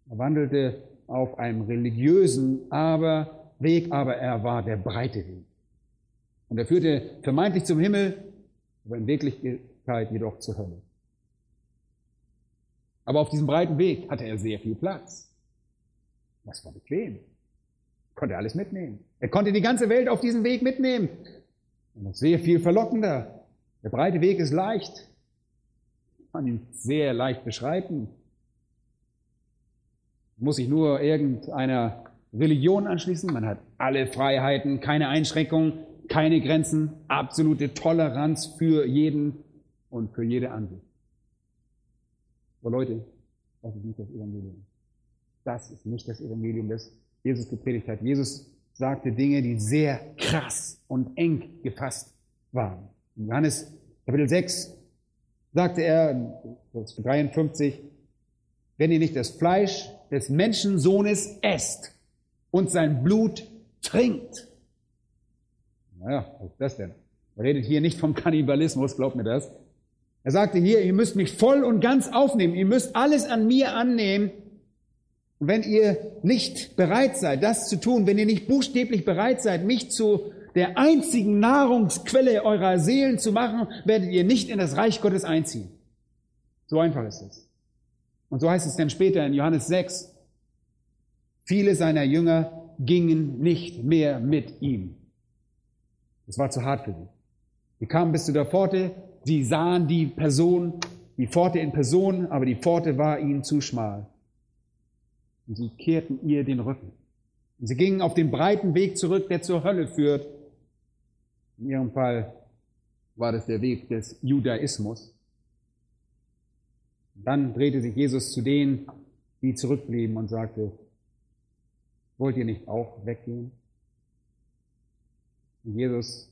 Er wandelte auf einem religiösen aber Weg, aber er war der breite Weg. Und er führte vermeintlich zum Himmel, aber in Wirklichkeit jedoch zur Hölle. Aber auf diesem breiten Weg hatte er sehr viel Platz. Das war bequem. Konnte alles mitnehmen. Er konnte die ganze Welt auf diesem Weg mitnehmen. Und noch sehr viel verlockender. Der breite Weg ist leicht. Man ihn sehr leicht beschreiten muss sich nur irgendeiner Religion anschließen. Man hat alle Freiheiten, keine Einschränkungen, keine Grenzen, absolute Toleranz für jeden und für jede Ansicht. Aber Leute, das ist nicht das Evangelium. Das ist nicht das Evangelium, das Jesus gepredigt hat. Jesus sagte Dinge, die sehr krass und eng gefasst waren. In Johannes Kapitel 6 sagte er, Vers 53, wenn ihr nicht das Fleisch des Menschensohnes esst und sein Blut trinkt. Naja, was ist das denn? Er redet hier nicht vom Kannibalismus, glaubt mir das. Er sagte hier, ihr müsst mich voll und ganz aufnehmen, ihr müsst alles an mir annehmen. Und wenn ihr nicht bereit seid, das zu tun, wenn ihr nicht buchstäblich bereit seid, mich zu der einzigen Nahrungsquelle eurer Seelen zu machen, werdet ihr nicht in das Reich Gottes einziehen. So einfach ist es. Und so heißt es dann später in Johannes 6, viele seiner Jünger gingen nicht mehr mit ihm. Es war zu hart für sie. Sie kamen bis zu der Pforte, sie sahen die Person, die Pforte in Person, aber die Pforte war ihnen zu schmal. Und sie kehrten ihr den Rücken. Und sie gingen auf den breiten Weg zurück, der zur Hölle führt. In ihrem Fall war das der Weg des Judaismus. Dann drehte sich Jesus zu denen, die zurückblieben und sagte, wollt ihr nicht auch weggehen? Und Jesus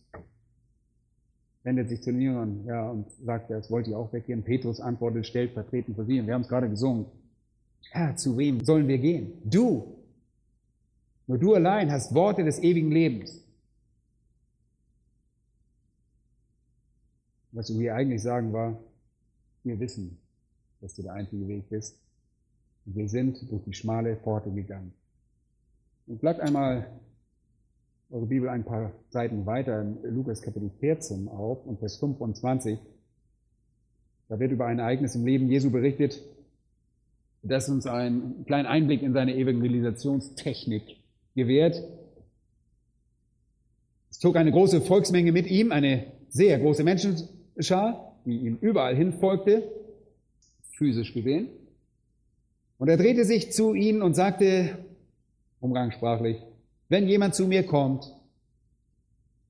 wendet sich zu den Jüngern ja, und sagt, das wollt ihr auch weggehen. Petrus antwortet stellvertretend für sie und wir haben es gerade gesungen. Herr, zu wem sollen wir gehen? Du. Nur du allein hast Worte des ewigen Lebens. Was du hier eigentlich sagen war, wir wissen, dass du der einzige Weg bist. Und wir sind durch die schmale Pforte gegangen. Und bleibt einmal eure Bibel ein paar Seiten weiter in Lukas Kapitel 14 auf und Vers 25. Da wird über ein Ereignis im Leben Jesu berichtet, das uns einen kleinen Einblick in seine Evangelisationstechnik gewährt. Es zog eine große Volksmenge mit ihm, eine sehr große Menschenschar, die ihm überall hin folgte, physisch gesehen. Und er drehte sich zu ihnen und sagte, umgangssprachlich, wenn jemand zu mir kommt,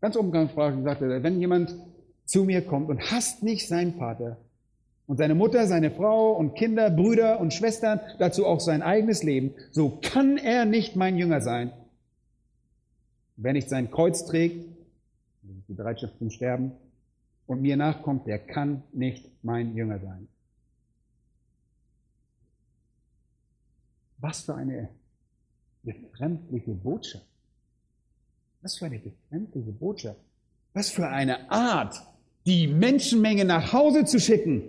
ganz umgangssprachlich sagte er, wenn jemand zu mir kommt und hasst nicht seinen Vater und seine Mutter, seine Frau und Kinder, Brüder und Schwestern, dazu auch sein eigenes Leben, so kann er nicht mein Jünger sein. Wer nicht sein Kreuz trägt, die Bereitschaft zum Sterben, und mir nachkommt, der kann nicht mein Jünger sein. Was für eine befremdliche Botschaft. Was für eine befremdliche Botschaft. Was für eine Art, die Menschenmenge nach Hause zu schicken,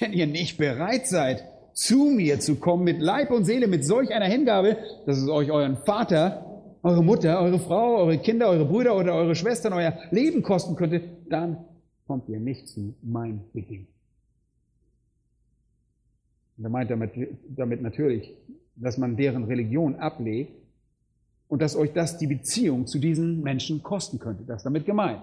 wenn ihr nicht bereit seid, zu mir zu kommen mit Leib und Seele, mit solch einer Hingabe, dass es euch euren Vater, eure Mutter, eure Frau, eure Kinder, eure Brüder oder eure Schwestern euer Leben kosten könnte, dann kommt ihr nicht zu mein Beginn. Und er meint damit, damit natürlich, dass man deren Religion ablegt und dass euch das die Beziehung zu diesen Menschen kosten könnte. Das ist damit gemeint.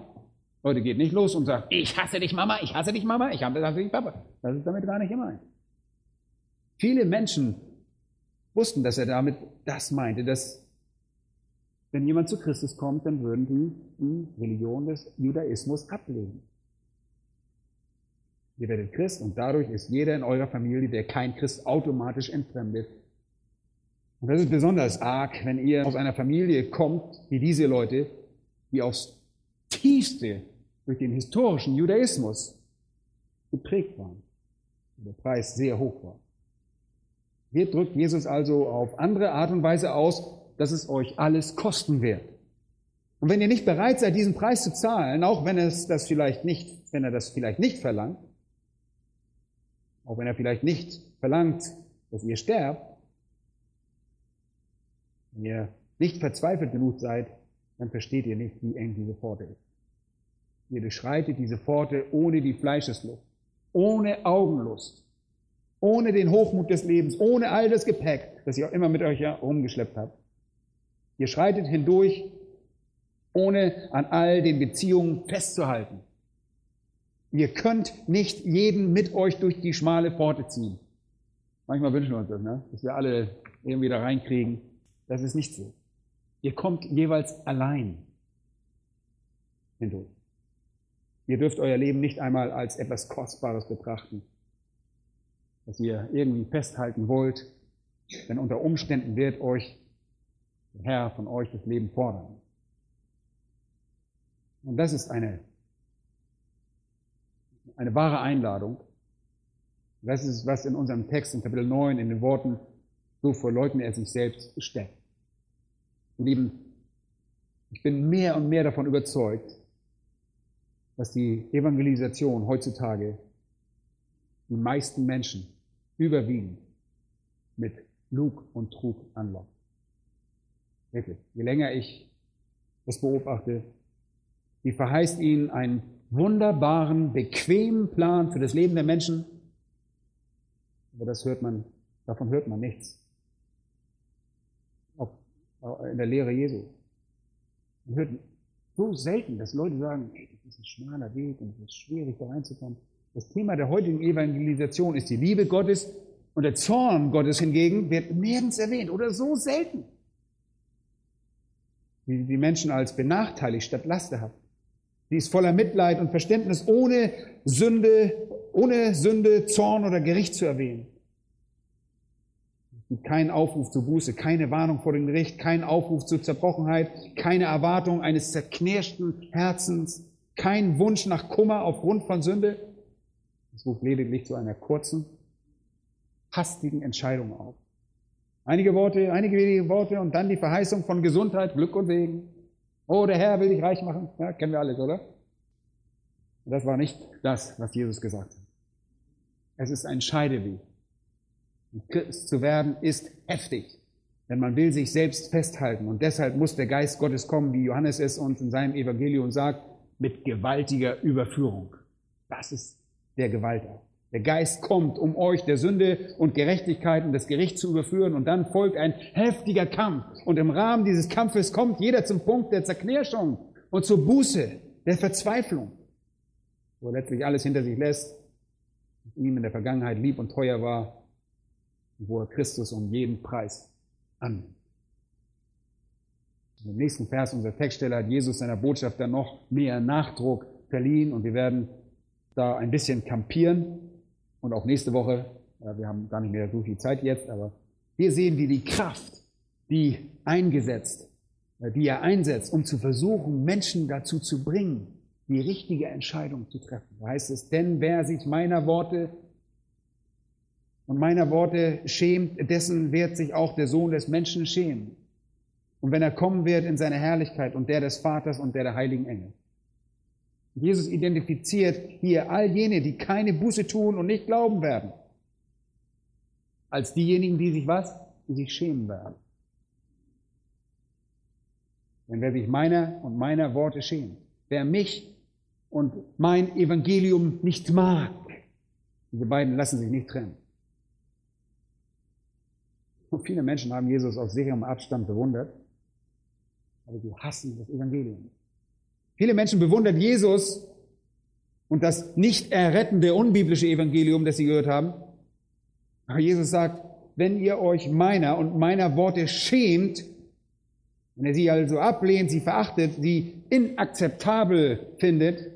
Leute, geht nicht los und sagt, ich hasse dich Mama, ich hasse dich Mama, ich hasse dich Papa. Das ist damit gar nicht gemeint. Viele Menschen wussten, dass er damit das meinte, dass wenn jemand zu Christus kommt, dann würden die die Religion des Judaismus ablehnen. Ihr werdet Christ und dadurch ist jeder in eurer Familie, der kein Christ, automatisch entfremdet. Und das ist besonders arg, wenn ihr aus einer Familie kommt, wie diese Leute, die aufs tiefste durch den historischen Judaismus geprägt waren. Der Preis sehr hoch war. Hier drückt Jesus also auf andere Art und Weise aus, dass es euch alles kosten wird. Und wenn ihr nicht bereit seid, diesen Preis zu zahlen, auch wenn es das vielleicht nicht, wenn er das vielleicht nicht verlangt, auch wenn er vielleicht nicht verlangt, dass ihr sterbt, wenn ihr nicht verzweifelt genug seid, dann versteht ihr nicht, wie eng diese Pforte ist. Ihr durchschreitet diese Pforte ohne die Fleischeslust, ohne Augenlust, ohne den Hochmut des Lebens, ohne all das Gepäck, das ihr auch immer mit euch herumgeschleppt habt. Ihr schreitet hindurch, ohne an all den Beziehungen festzuhalten. Ihr könnt nicht jeden mit euch durch die schmale Pforte ziehen. Manchmal wünschen wir uns das, ne? dass wir alle irgendwie da reinkriegen. Das ist nicht so. Ihr kommt jeweils allein hindurch. Ihr dürft euer Leben nicht einmal als etwas Kostbares betrachten, das ihr irgendwie festhalten wollt, denn unter Umständen wird euch der Herr von euch das Leben fordern. Und das ist eine eine wahre Einladung. Das ist, was in unserem Text in Kapitel 9 in den Worten, so verleugnet er sich selbst, steckt. Lieben, ich bin mehr und mehr davon überzeugt, dass die Evangelisation heutzutage die meisten Menschen überwiegend mit Lug und Trug anlockt. Wirklich. Je länger ich das beobachte, wie verheißt ihnen ein wunderbaren, bequemen Plan für das Leben der Menschen. Aber das hört man, davon hört man nichts. In der Lehre Jesu. Man hört so selten, dass Leute sagen, hey, das ist ein schmaler Weg und es ist schwierig, da reinzukommen. Das Thema der heutigen Evangelisation ist die Liebe Gottes und der Zorn Gottes hingegen wird nirgends erwähnt oder so selten. Wie die Menschen als benachteiligt statt lasterhaft. Sie ist voller Mitleid und Verständnis, ohne Sünde, ohne Sünde, Zorn oder Gericht zu erwähnen. Gibt keinen Aufruf zur Buße, keine Warnung vor dem Gericht, keinen Aufruf zur Zerbrochenheit, keine Erwartung eines zerknirschten Herzens, kein Wunsch nach Kummer aufgrund von Sünde. Es ruft lediglich zu einer kurzen, hastigen Entscheidung auf. Einige Worte, einige wenige Worte und dann die Verheißung von Gesundheit, Glück und Segen. Oh, der Herr will dich reich machen. Ja, kennen wir alles, oder? Und das war nicht das, was Jesus gesagt hat. Es ist ein Scheideweg. Christ zu werden ist heftig. Denn man will sich selbst festhalten. Und deshalb muss der Geist Gottes kommen, wie Johannes es uns in seinem Evangelium sagt, mit gewaltiger Überführung. Das ist der Gewalter. Der Geist kommt, um euch der Sünde und Gerechtigkeit und das Gericht zu überführen. Und dann folgt ein heftiger Kampf. Und im Rahmen dieses Kampfes kommt jeder zum Punkt der Zerknirschung und zur Buße, der Verzweiflung, wo er letztlich alles hinter sich lässt, was ihm in der Vergangenheit lieb und teuer war, wo er Christus um jeden Preis an. Im nächsten Vers unserer Textstelle hat Jesus seiner Botschaft dann noch mehr Nachdruck verliehen und wir werden da ein bisschen kampieren und auch nächste Woche, wir haben gar nicht mehr so viel Zeit jetzt, aber hier sehen wir die Kraft, die eingesetzt, äh, die er einsetzt, um zu versuchen, Menschen dazu zu bringen, die richtige Entscheidung zu treffen. Da heißt es, denn wer sich meiner Worte und meiner Worte schämt, dessen wird sich auch der Sohn des Menschen schämen. Und wenn er kommen wird in seine Herrlichkeit und der des Vaters und der der heiligen Engel. Jesus identifiziert hier all jene, die keine Buße tun und nicht glauben werden, als diejenigen, die sich was? Die sich schämen werden. Denn wer sich meiner und meiner Worte schämt, wer mich und mein Evangelium nicht mag, diese beiden lassen sich nicht trennen. Und viele Menschen haben Jesus auf sicherem Abstand bewundert, aber sie hassen das Evangelium. Viele Menschen bewundern Jesus und das nicht errettende unbiblische Evangelium, das sie gehört haben. Aber Jesus sagt, wenn ihr euch meiner und meiner Worte schämt, wenn er sie also ablehnt, sie verachtet, sie inakzeptabel findet,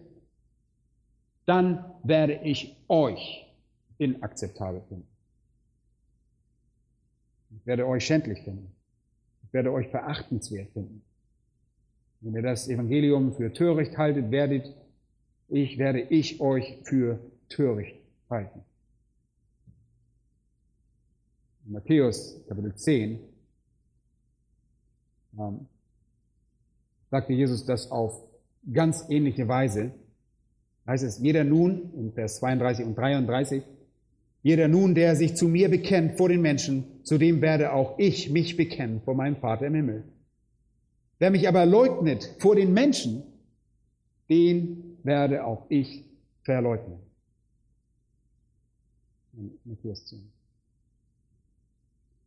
dann werde ich euch inakzeptabel finden. Ich werde euch schändlich finden. Ich werde euch verachtenswert finden. Wenn ihr das Evangelium für töricht haltet, werdet ich, werde ich euch für töricht halten. In Matthäus Kapitel 10 ähm, sagte Jesus das auf ganz ähnliche Weise. Heißt es, jeder nun, in Vers 32 und 33, jeder nun, der sich zu mir bekennt vor den Menschen, zu dem werde auch ich mich bekennen vor meinem Vater im Himmel. Wer mich aber leugnet vor den Menschen, den werde auch ich verleugnen. Und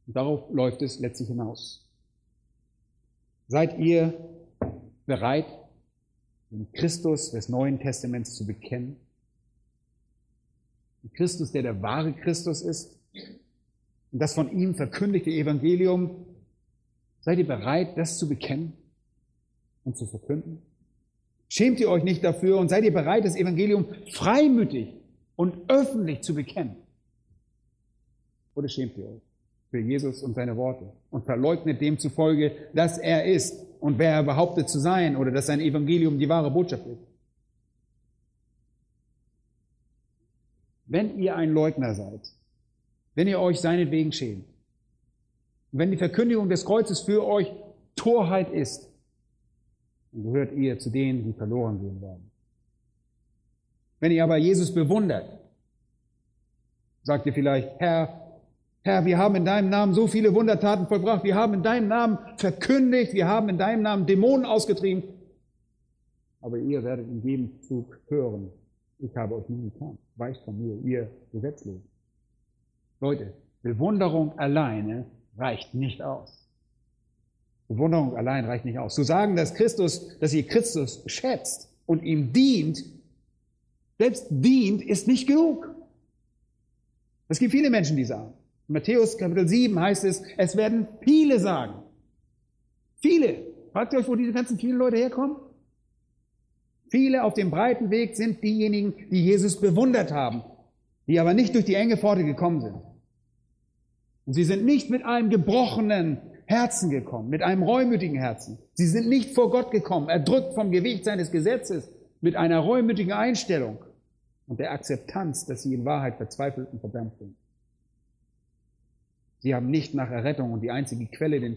darauf läuft es letztlich hinaus. Seid ihr bereit, den Christus des Neuen Testaments zu bekennen? Christus, der der wahre Christus ist. Und das von ihm verkündigte Evangelium, seid ihr bereit, das zu bekennen und zu verkünden? Schämt ihr euch nicht dafür und seid ihr bereit, das Evangelium freimütig und öffentlich zu bekennen? Oder schämt ihr euch für Jesus und seine Worte und verleugnet demzufolge, dass er ist und wer er behauptet zu sein oder dass sein Evangelium die wahre Botschaft ist? Wenn ihr ein Leugner seid, wenn ihr euch seinetwegen schämt, wenn die Verkündigung des Kreuzes für euch Torheit ist, dann gehört ihr zu denen, die verloren gehen werden. Wenn ihr aber Jesus bewundert, sagt ihr vielleicht, Herr, Herr, wir haben in deinem Namen so viele Wundertaten vollbracht, wir haben in deinem Namen verkündigt, wir haben in deinem Namen Dämonen ausgetrieben, aber ihr werdet in jedem Zug hören, ich habe euch nie gekannt. Weicht von mir, ihr Gesetzlosen. Leute, Bewunderung alleine reicht nicht aus. Bewunderung allein reicht nicht aus. Zu sagen, dass Christus, dass ihr Christus schätzt und ihm dient, selbst dient, ist nicht genug. Es gibt viele Menschen, die sagen. In Matthäus Kapitel 7 heißt es, es werden viele sagen. Viele. Fragt ihr euch, wo diese ganzen vielen Leute herkommen? Viele auf dem breiten Weg sind diejenigen, die Jesus bewundert haben, die aber nicht durch die enge Pforte gekommen sind. Und sie sind nicht mit einem gebrochenen Herzen gekommen, mit einem reumütigen Herzen. Sie sind nicht vor Gott gekommen, erdrückt vom Gewicht seines Gesetzes, mit einer reumütigen Einstellung und der Akzeptanz, dass sie in Wahrheit verzweifelt und verdammt sind. Sie haben nicht nach Errettung und die einzige Quelle, den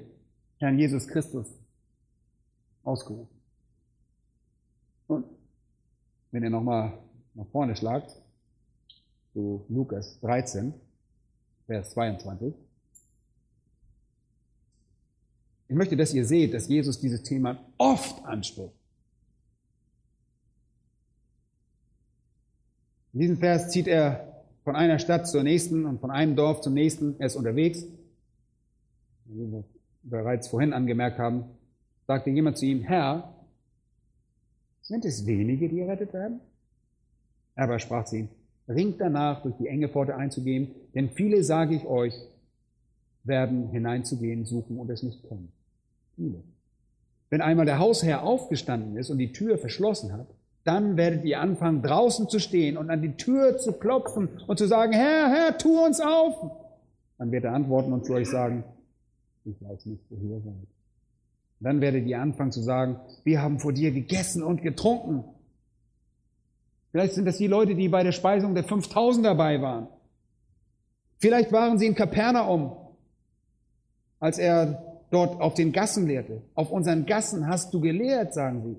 Herrn Jesus Christus, ausgerufen. Und wenn ihr nochmal nach vorne schlagt, zu Lukas 13, Vers 22. Ich möchte, dass ihr seht, dass Jesus dieses Thema oft anspricht. In diesem Vers zieht er von einer Stadt zur nächsten und von einem Dorf zum nächsten. Er ist unterwegs. Wie wir bereits vorhin angemerkt haben, sagte jemand zu ihm, Herr, sind es wenige, die errettet werden? Aber sprach zu ihm, ringt danach, durch die enge Pforte einzugehen, denn viele, sage ich euch, werden hineinzugehen, suchen und es nicht können. Viele. Wenn einmal der Hausherr aufgestanden ist und die Tür verschlossen hat, dann werdet ihr anfangen, draußen zu stehen und an die Tür zu klopfen und zu sagen, Herr, Herr, tu uns auf. Dann wird er antworten und zu euch sagen, ich weiß nicht, wo ihr seid. Dann werdet ihr anfangen zu sagen, wir haben vor dir gegessen und getrunken. Vielleicht sind das die Leute, die bei der Speisung der 5000 dabei waren. Vielleicht waren sie in Kapernaum, als er dort auf den Gassen lehrte. Auf unseren Gassen hast du gelehrt, sagen sie.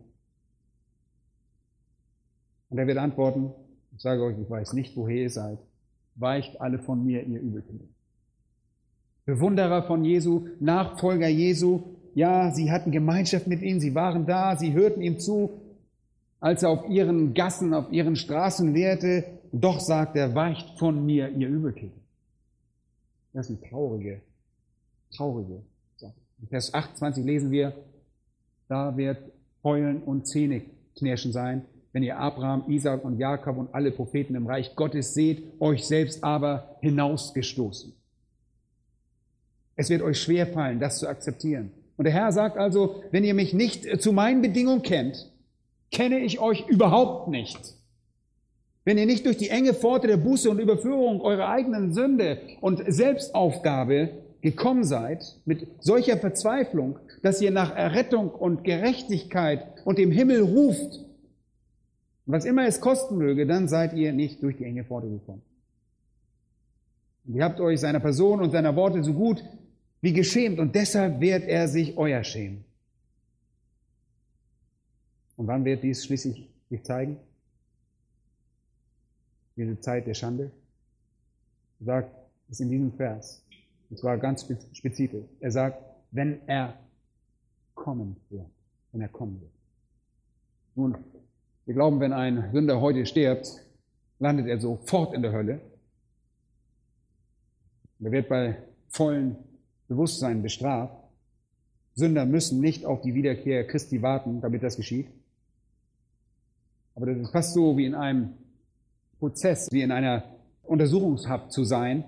Und er wird antworten, ich sage euch, ich weiß nicht, woher ihr seid. Weicht alle von mir, ihr Übeltäter. Bewunderer von Jesu, Nachfolger Jesu, ja, sie hatten Gemeinschaft mit ihm, sie waren da, sie hörten ihm zu, als er auf ihren Gassen, auf ihren Straßen lehrte. Doch sagt er, weicht von mir, ihr Übeltäter. Das ist eine traurige, traurige Sache. In Vers 28 lesen wir, da wird Heulen und Zähneknirschen sein, wenn ihr Abraham, Isaac und Jakob und alle Propheten im Reich Gottes seht, euch selbst aber hinausgestoßen. Es wird euch schwer fallen, das zu akzeptieren. Und der Herr sagt also, wenn ihr mich nicht zu meinen Bedingungen kennt, kenne ich euch überhaupt nicht. Wenn ihr nicht durch die enge Pforte der Buße und Überführung eurer eigenen Sünde und Selbstaufgabe gekommen seid, mit solcher Verzweiflung, dass ihr nach Errettung und Gerechtigkeit und dem Himmel ruft, was immer es kosten möge, dann seid ihr nicht durch die enge Pforte gekommen. Und ihr habt euch seiner Person und seiner Worte so gut wie geschämt und deshalb wird er sich euer schämen. Und wann wird dies schließlich sich zeigen? Diese Zeit der Schande? Er sagt es in diesem Vers. Und zwar ganz spezifisch. Er sagt, wenn er kommen wird. Wenn er kommen wird. Nun, wir glauben, wenn ein Sünder heute stirbt, landet er sofort in der Hölle. Er wird bei vollem Bewusstsein bestraft. Sünder müssen nicht auf die Wiederkehr Christi warten, damit das geschieht. Aber das ist fast so wie in einem Prozess, wie in einer Untersuchungshaft zu sein.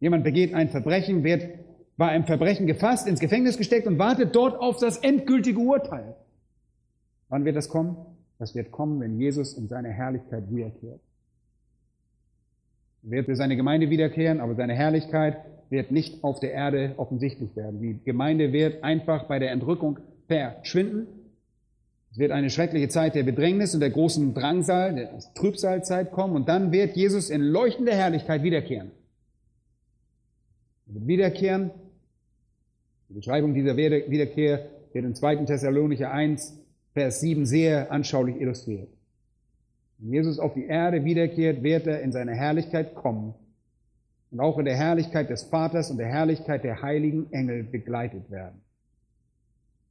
Jemand begeht ein Verbrechen, wird bei einem Verbrechen gefasst, ins Gefängnis gesteckt und wartet dort auf das endgültige Urteil. Wann wird das kommen? Das wird kommen, wenn Jesus in seiner Herrlichkeit wiederkehrt. Er wird für seine Gemeinde wiederkehren, aber seine Herrlichkeit wird nicht auf der Erde offensichtlich werden. Die Gemeinde wird einfach bei der Entrückung verschwinden. Es wird eine schreckliche Zeit der Bedrängnis und der großen Drangsal, der Trübsalzeit kommen und dann wird Jesus in leuchtender Herrlichkeit wiederkehren. Er wird wiederkehren. Die Beschreibung dieser Wiederkehr wird in 2. Thessalonicher 1 Vers 7 sehr anschaulich illustriert. Wenn Jesus auf die Erde wiederkehrt, wird er in seine Herrlichkeit kommen und auch in der Herrlichkeit des Vaters und der Herrlichkeit der heiligen Engel begleitet werden.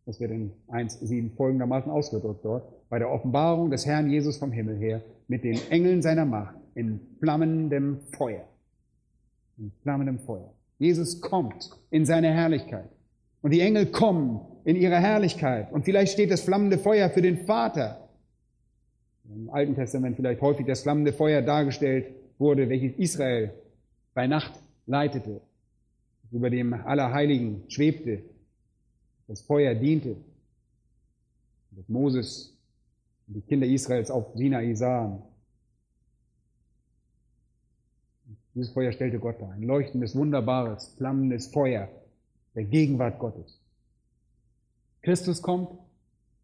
Das wird in 1.7 folgendermaßen ausgedrückt dort. Bei der Offenbarung des Herrn Jesus vom Himmel her mit den Engeln seiner Macht in flammendem Feuer. In flammendem Feuer. Jesus kommt in seine Herrlichkeit. Und die Engel kommen in ihrer Herrlichkeit. Und vielleicht steht das flammende Feuer für den Vater. Im Alten Testament vielleicht häufig das flammende Feuer dargestellt wurde, welches Israel bei Nacht leitete, über dem Allerheiligen schwebte, das Feuer diente, das Moses und die Kinder Israels auf Sinai sahen. Dieses Feuer stellte Gott dar, ein leuchtendes, wunderbares, flammendes Feuer der Gegenwart Gottes. Christus kommt,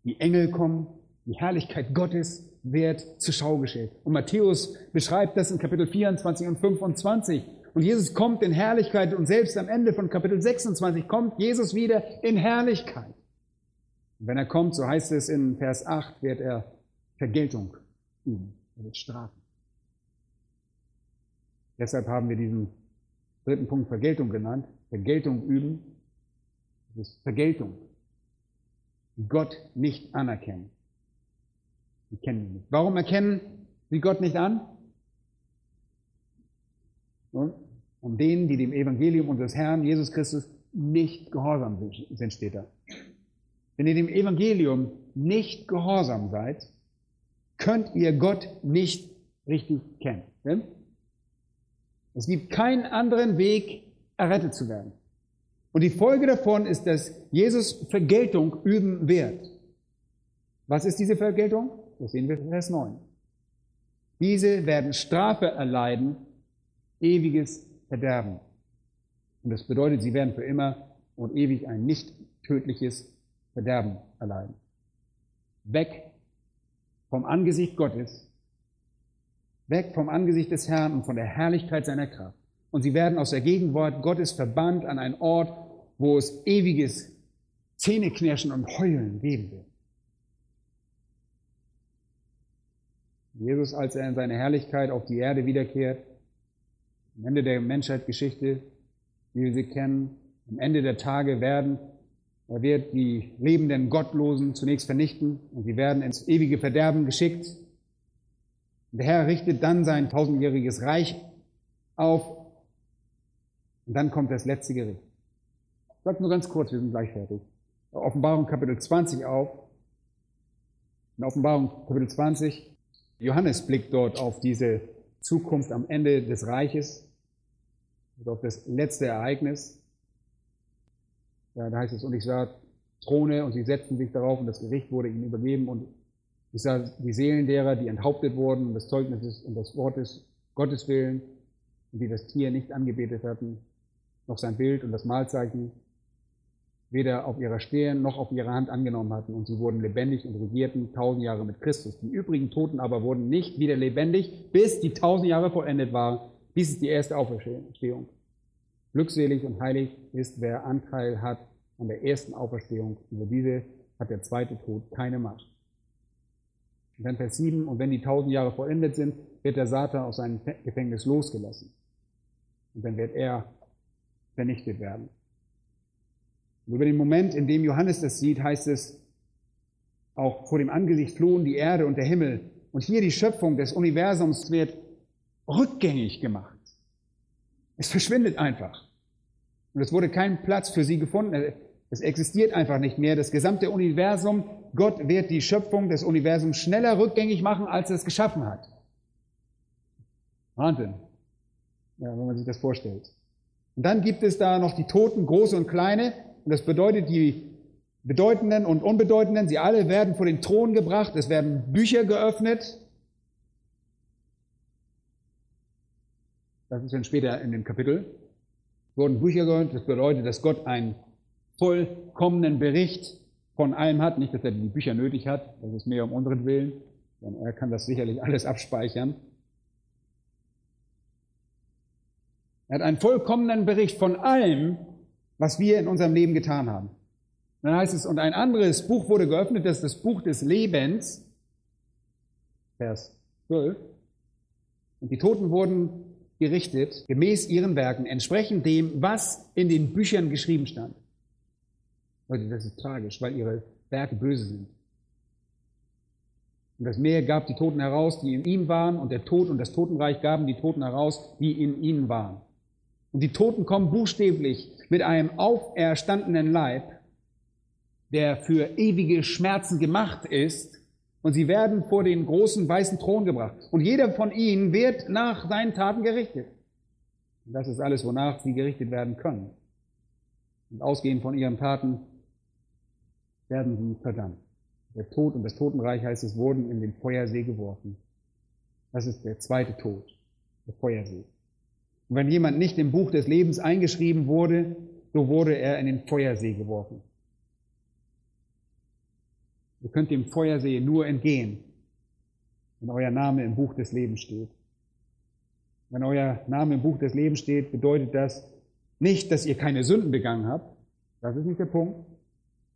die Engel kommen, Die Herrlichkeit Gottes wird zur Schau gestellt. Und Matthäus beschreibt das in Kapitel 24 und 25. Und Jesus kommt in Herrlichkeit und selbst am Ende von Kapitel 26 kommt Jesus wieder in Herrlichkeit. Und wenn er kommt, so heißt es in Vers 8, wird er Vergeltung üben. Er wird strafen. Deshalb haben wir diesen dritten Punkt Vergeltung genannt. Vergeltung üben. Das ist Vergeltung. Gott nicht anerkennen. Sie kennen ihn nicht. Warum erkennen sie Gott nicht an? Um denen, die dem Evangelium unseres Herrn Jesus Christus nicht gehorsam sind, steht da. Wenn ihr dem Evangelium nicht gehorsam seid, könnt ihr Gott nicht richtig kennen. Es gibt keinen anderen Weg, errettet zu werden. Und die Folge davon ist, dass Jesus Vergeltung üben wird. Was ist diese Vergeltung? Das sehen wir in Vers 9. Diese werden Strafe erleiden, ewiges Verderben. Und das bedeutet, sie werden für immer und ewig ein nicht tödliches Verderben erleiden. Weg vom Angesicht Gottes, weg vom Angesicht des Herrn und von der Herrlichkeit seiner Kraft. Und sie werden aus der Gegenwart Gottes verbannt an einen Ort, wo es ewiges Zähneknirschen und Heulen geben wird. Jesus, als er in seine Herrlichkeit auf die Erde wiederkehrt, am Ende der Menschheitsgeschichte, wie wir sie kennen, am Ende der Tage werden, er wird die lebenden Gottlosen zunächst vernichten und sie werden ins ewige Verderben geschickt. Der Herr richtet dann sein tausendjähriges Reich auf und dann kommt das letzte Gericht. Ich sage nur ganz kurz, wir sind gleich fertig. Offenbarung Kapitel 20 auf. In Offenbarung Kapitel 20 Johannes blickt dort auf diese Zukunft am Ende des Reiches, also auf das letzte Ereignis. Ja, da heißt es, und ich sah Throne und sie setzten sich darauf und das Gericht wurde ihnen übergeben und ich sah die Seelen derer, die enthauptet wurden, des Zeugnisses und des Wortes Gottes willen und die das Tier nicht angebetet hatten, noch sein Bild und das Mahlzeichen weder auf ihrer Stirn noch auf ihrer Hand angenommen hatten. Und sie wurden lebendig und regierten tausend Jahre mit Christus. Die übrigen Toten aber wurden nicht wieder lebendig, bis die tausend Jahre vollendet waren. Dies ist die erste Auferstehung. Glückselig und heilig ist, wer Anteil hat an der ersten Auferstehung. Über diese hat der zweite Tod keine Macht. Und dann Vers 7, und wenn die tausend Jahre vollendet sind, wird der Satan aus seinem Gefängnis losgelassen. Und dann wird er vernichtet werden. Und über den Moment, in dem Johannes das sieht, heißt es, auch vor dem Angesicht flohen die Erde und der Himmel. Und hier die Schöpfung des Universums wird rückgängig gemacht. Es verschwindet einfach. Und es wurde kein Platz für sie gefunden. Es existiert einfach nicht mehr. Das gesamte Universum, Gott wird die Schöpfung des Universums schneller rückgängig machen, als er es geschaffen hat. Wahnsinn. Ja, wenn man sich das vorstellt. Und dann gibt es da noch die Toten, große und kleine, und das bedeutet, die Bedeutenden und Unbedeutenden, sie alle werden vor den Thron gebracht, es werden Bücher geöffnet. Das ist dann später in dem Kapitel. Wurden Bücher geöffnet, das bedeutet, dass Gott einen vollkommenen Bericht von allem hat. Nicht, dass er die Bücher nötig hat, das ist mehr um unseren Willen, sondern er kann das sicherlich alles abspeichern. Er hat einen vollkommenen Bericht von allem, was wir in unserem Leben getan haben. Dann heißt es, und ein anderes Buch wurde geöffnet, das ist das Buch des Lebens, Vers 12. Und die Toten wurden gerichtet, gemäß ihren Werken, entsprechend dem, was in den Büchern geschrieben stand. Leute, das ist tragisch, weil ihre Werke böse sind. Und das Meer gab die Toten heraus, die in ihm waren, und der Tod und das Totenreich gaben die Toten heraus, die in ihnen waren. Und die Toten kommen buchstäblich mit einem auferstandenen Leib, der für ewige Schmerzen gemacht ist, und sie werden vor den großen weißen Thron gebracht. Und jeder von ihnen wird nach seinen Taten gerichtet. Und das ist alles, wonach sie gerichtet werden können. Und ausgehend von ihren Taten werden sie verdammt. Der Tod und das Totenreich heißt es, wurden in den Feuersee geworfen. Das ist der zweite Tod, der Feuersee. Und wenn jemand nicht im Buch des Lebens eingeschrieben wurde, so wurde er in den Feuersee geworfen. Ihr könnt dem Feuersee nur entgehen, wenn euer Name im Buch des Lebens steht. Wenn euer Name im Buch des Lebens steht, bedeutet das nicht, dass ihr keine Sünden begangen habt. Das ist nicht der Punkt.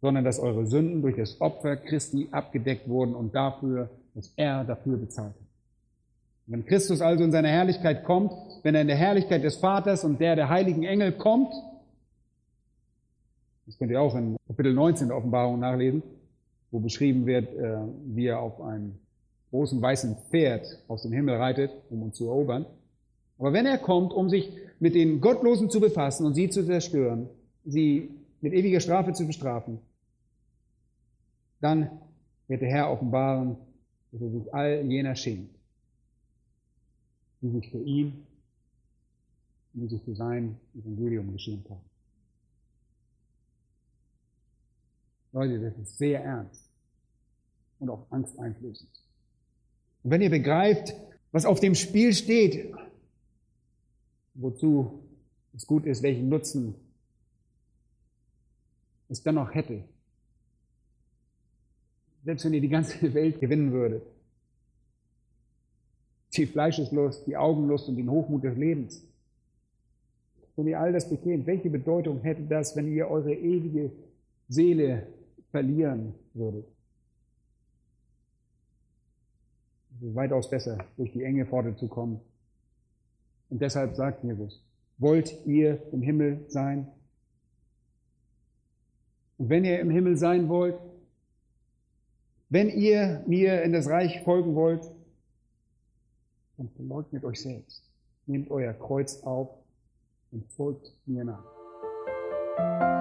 Sondern dass eure Sünden durch das Opfer Christi abgedeckt wurden und dafür, dass er dafür bezahlt hat. Wenn Christus also in seiner Herrlichkeit kommt, wenn er in der Herrlichkeit des Vaters und der der heiligen Engel kommt, das könnt ihr auch in Kapitel 19 der Offenbarung nachlesen, wo beschrieben wird, äh, wie er auf einem großen weißen Pferd aus dem Himmel reitet, um uns zu erobern. Aber wenn er kommt, um sich mit den Gottlosen zu befassen und sie zu zerstören, sie mit ewiger Strafe zu bestrafen, dann wird der Herr offenbaren, dass er sich all jener schenkt, die sich für ihn die sich für sein Evangelium geschenkt haben. Leute, das ist sehr ernst und auch angsteinflößend. Und wenn ihr begreift, was auf dem Spiel steht, wozu es gut ist, welchen Nutzen es dann noch hätte, selbst wenn ihr die ganze Welt gewinnen würdet, die Fleischeslust, die Augenlust und den Hochmut des Lebens, wenn ihr all das bekämt, welche Bedeutung hätte das, wenn ihr eure ewige Seele verlieren würdet? Es ist weitaus besser, durch die enge Pforte zu kommen. Und deshalb sagt Jesus, wollt ihr im Himmel sein? Und wenn ihr im Himmel sein wollt, wenn ihr mir in das Reich folgen wollt, dann verleugnet euch selbst. Nehmt euer Kreuz auf und folgt mir nach.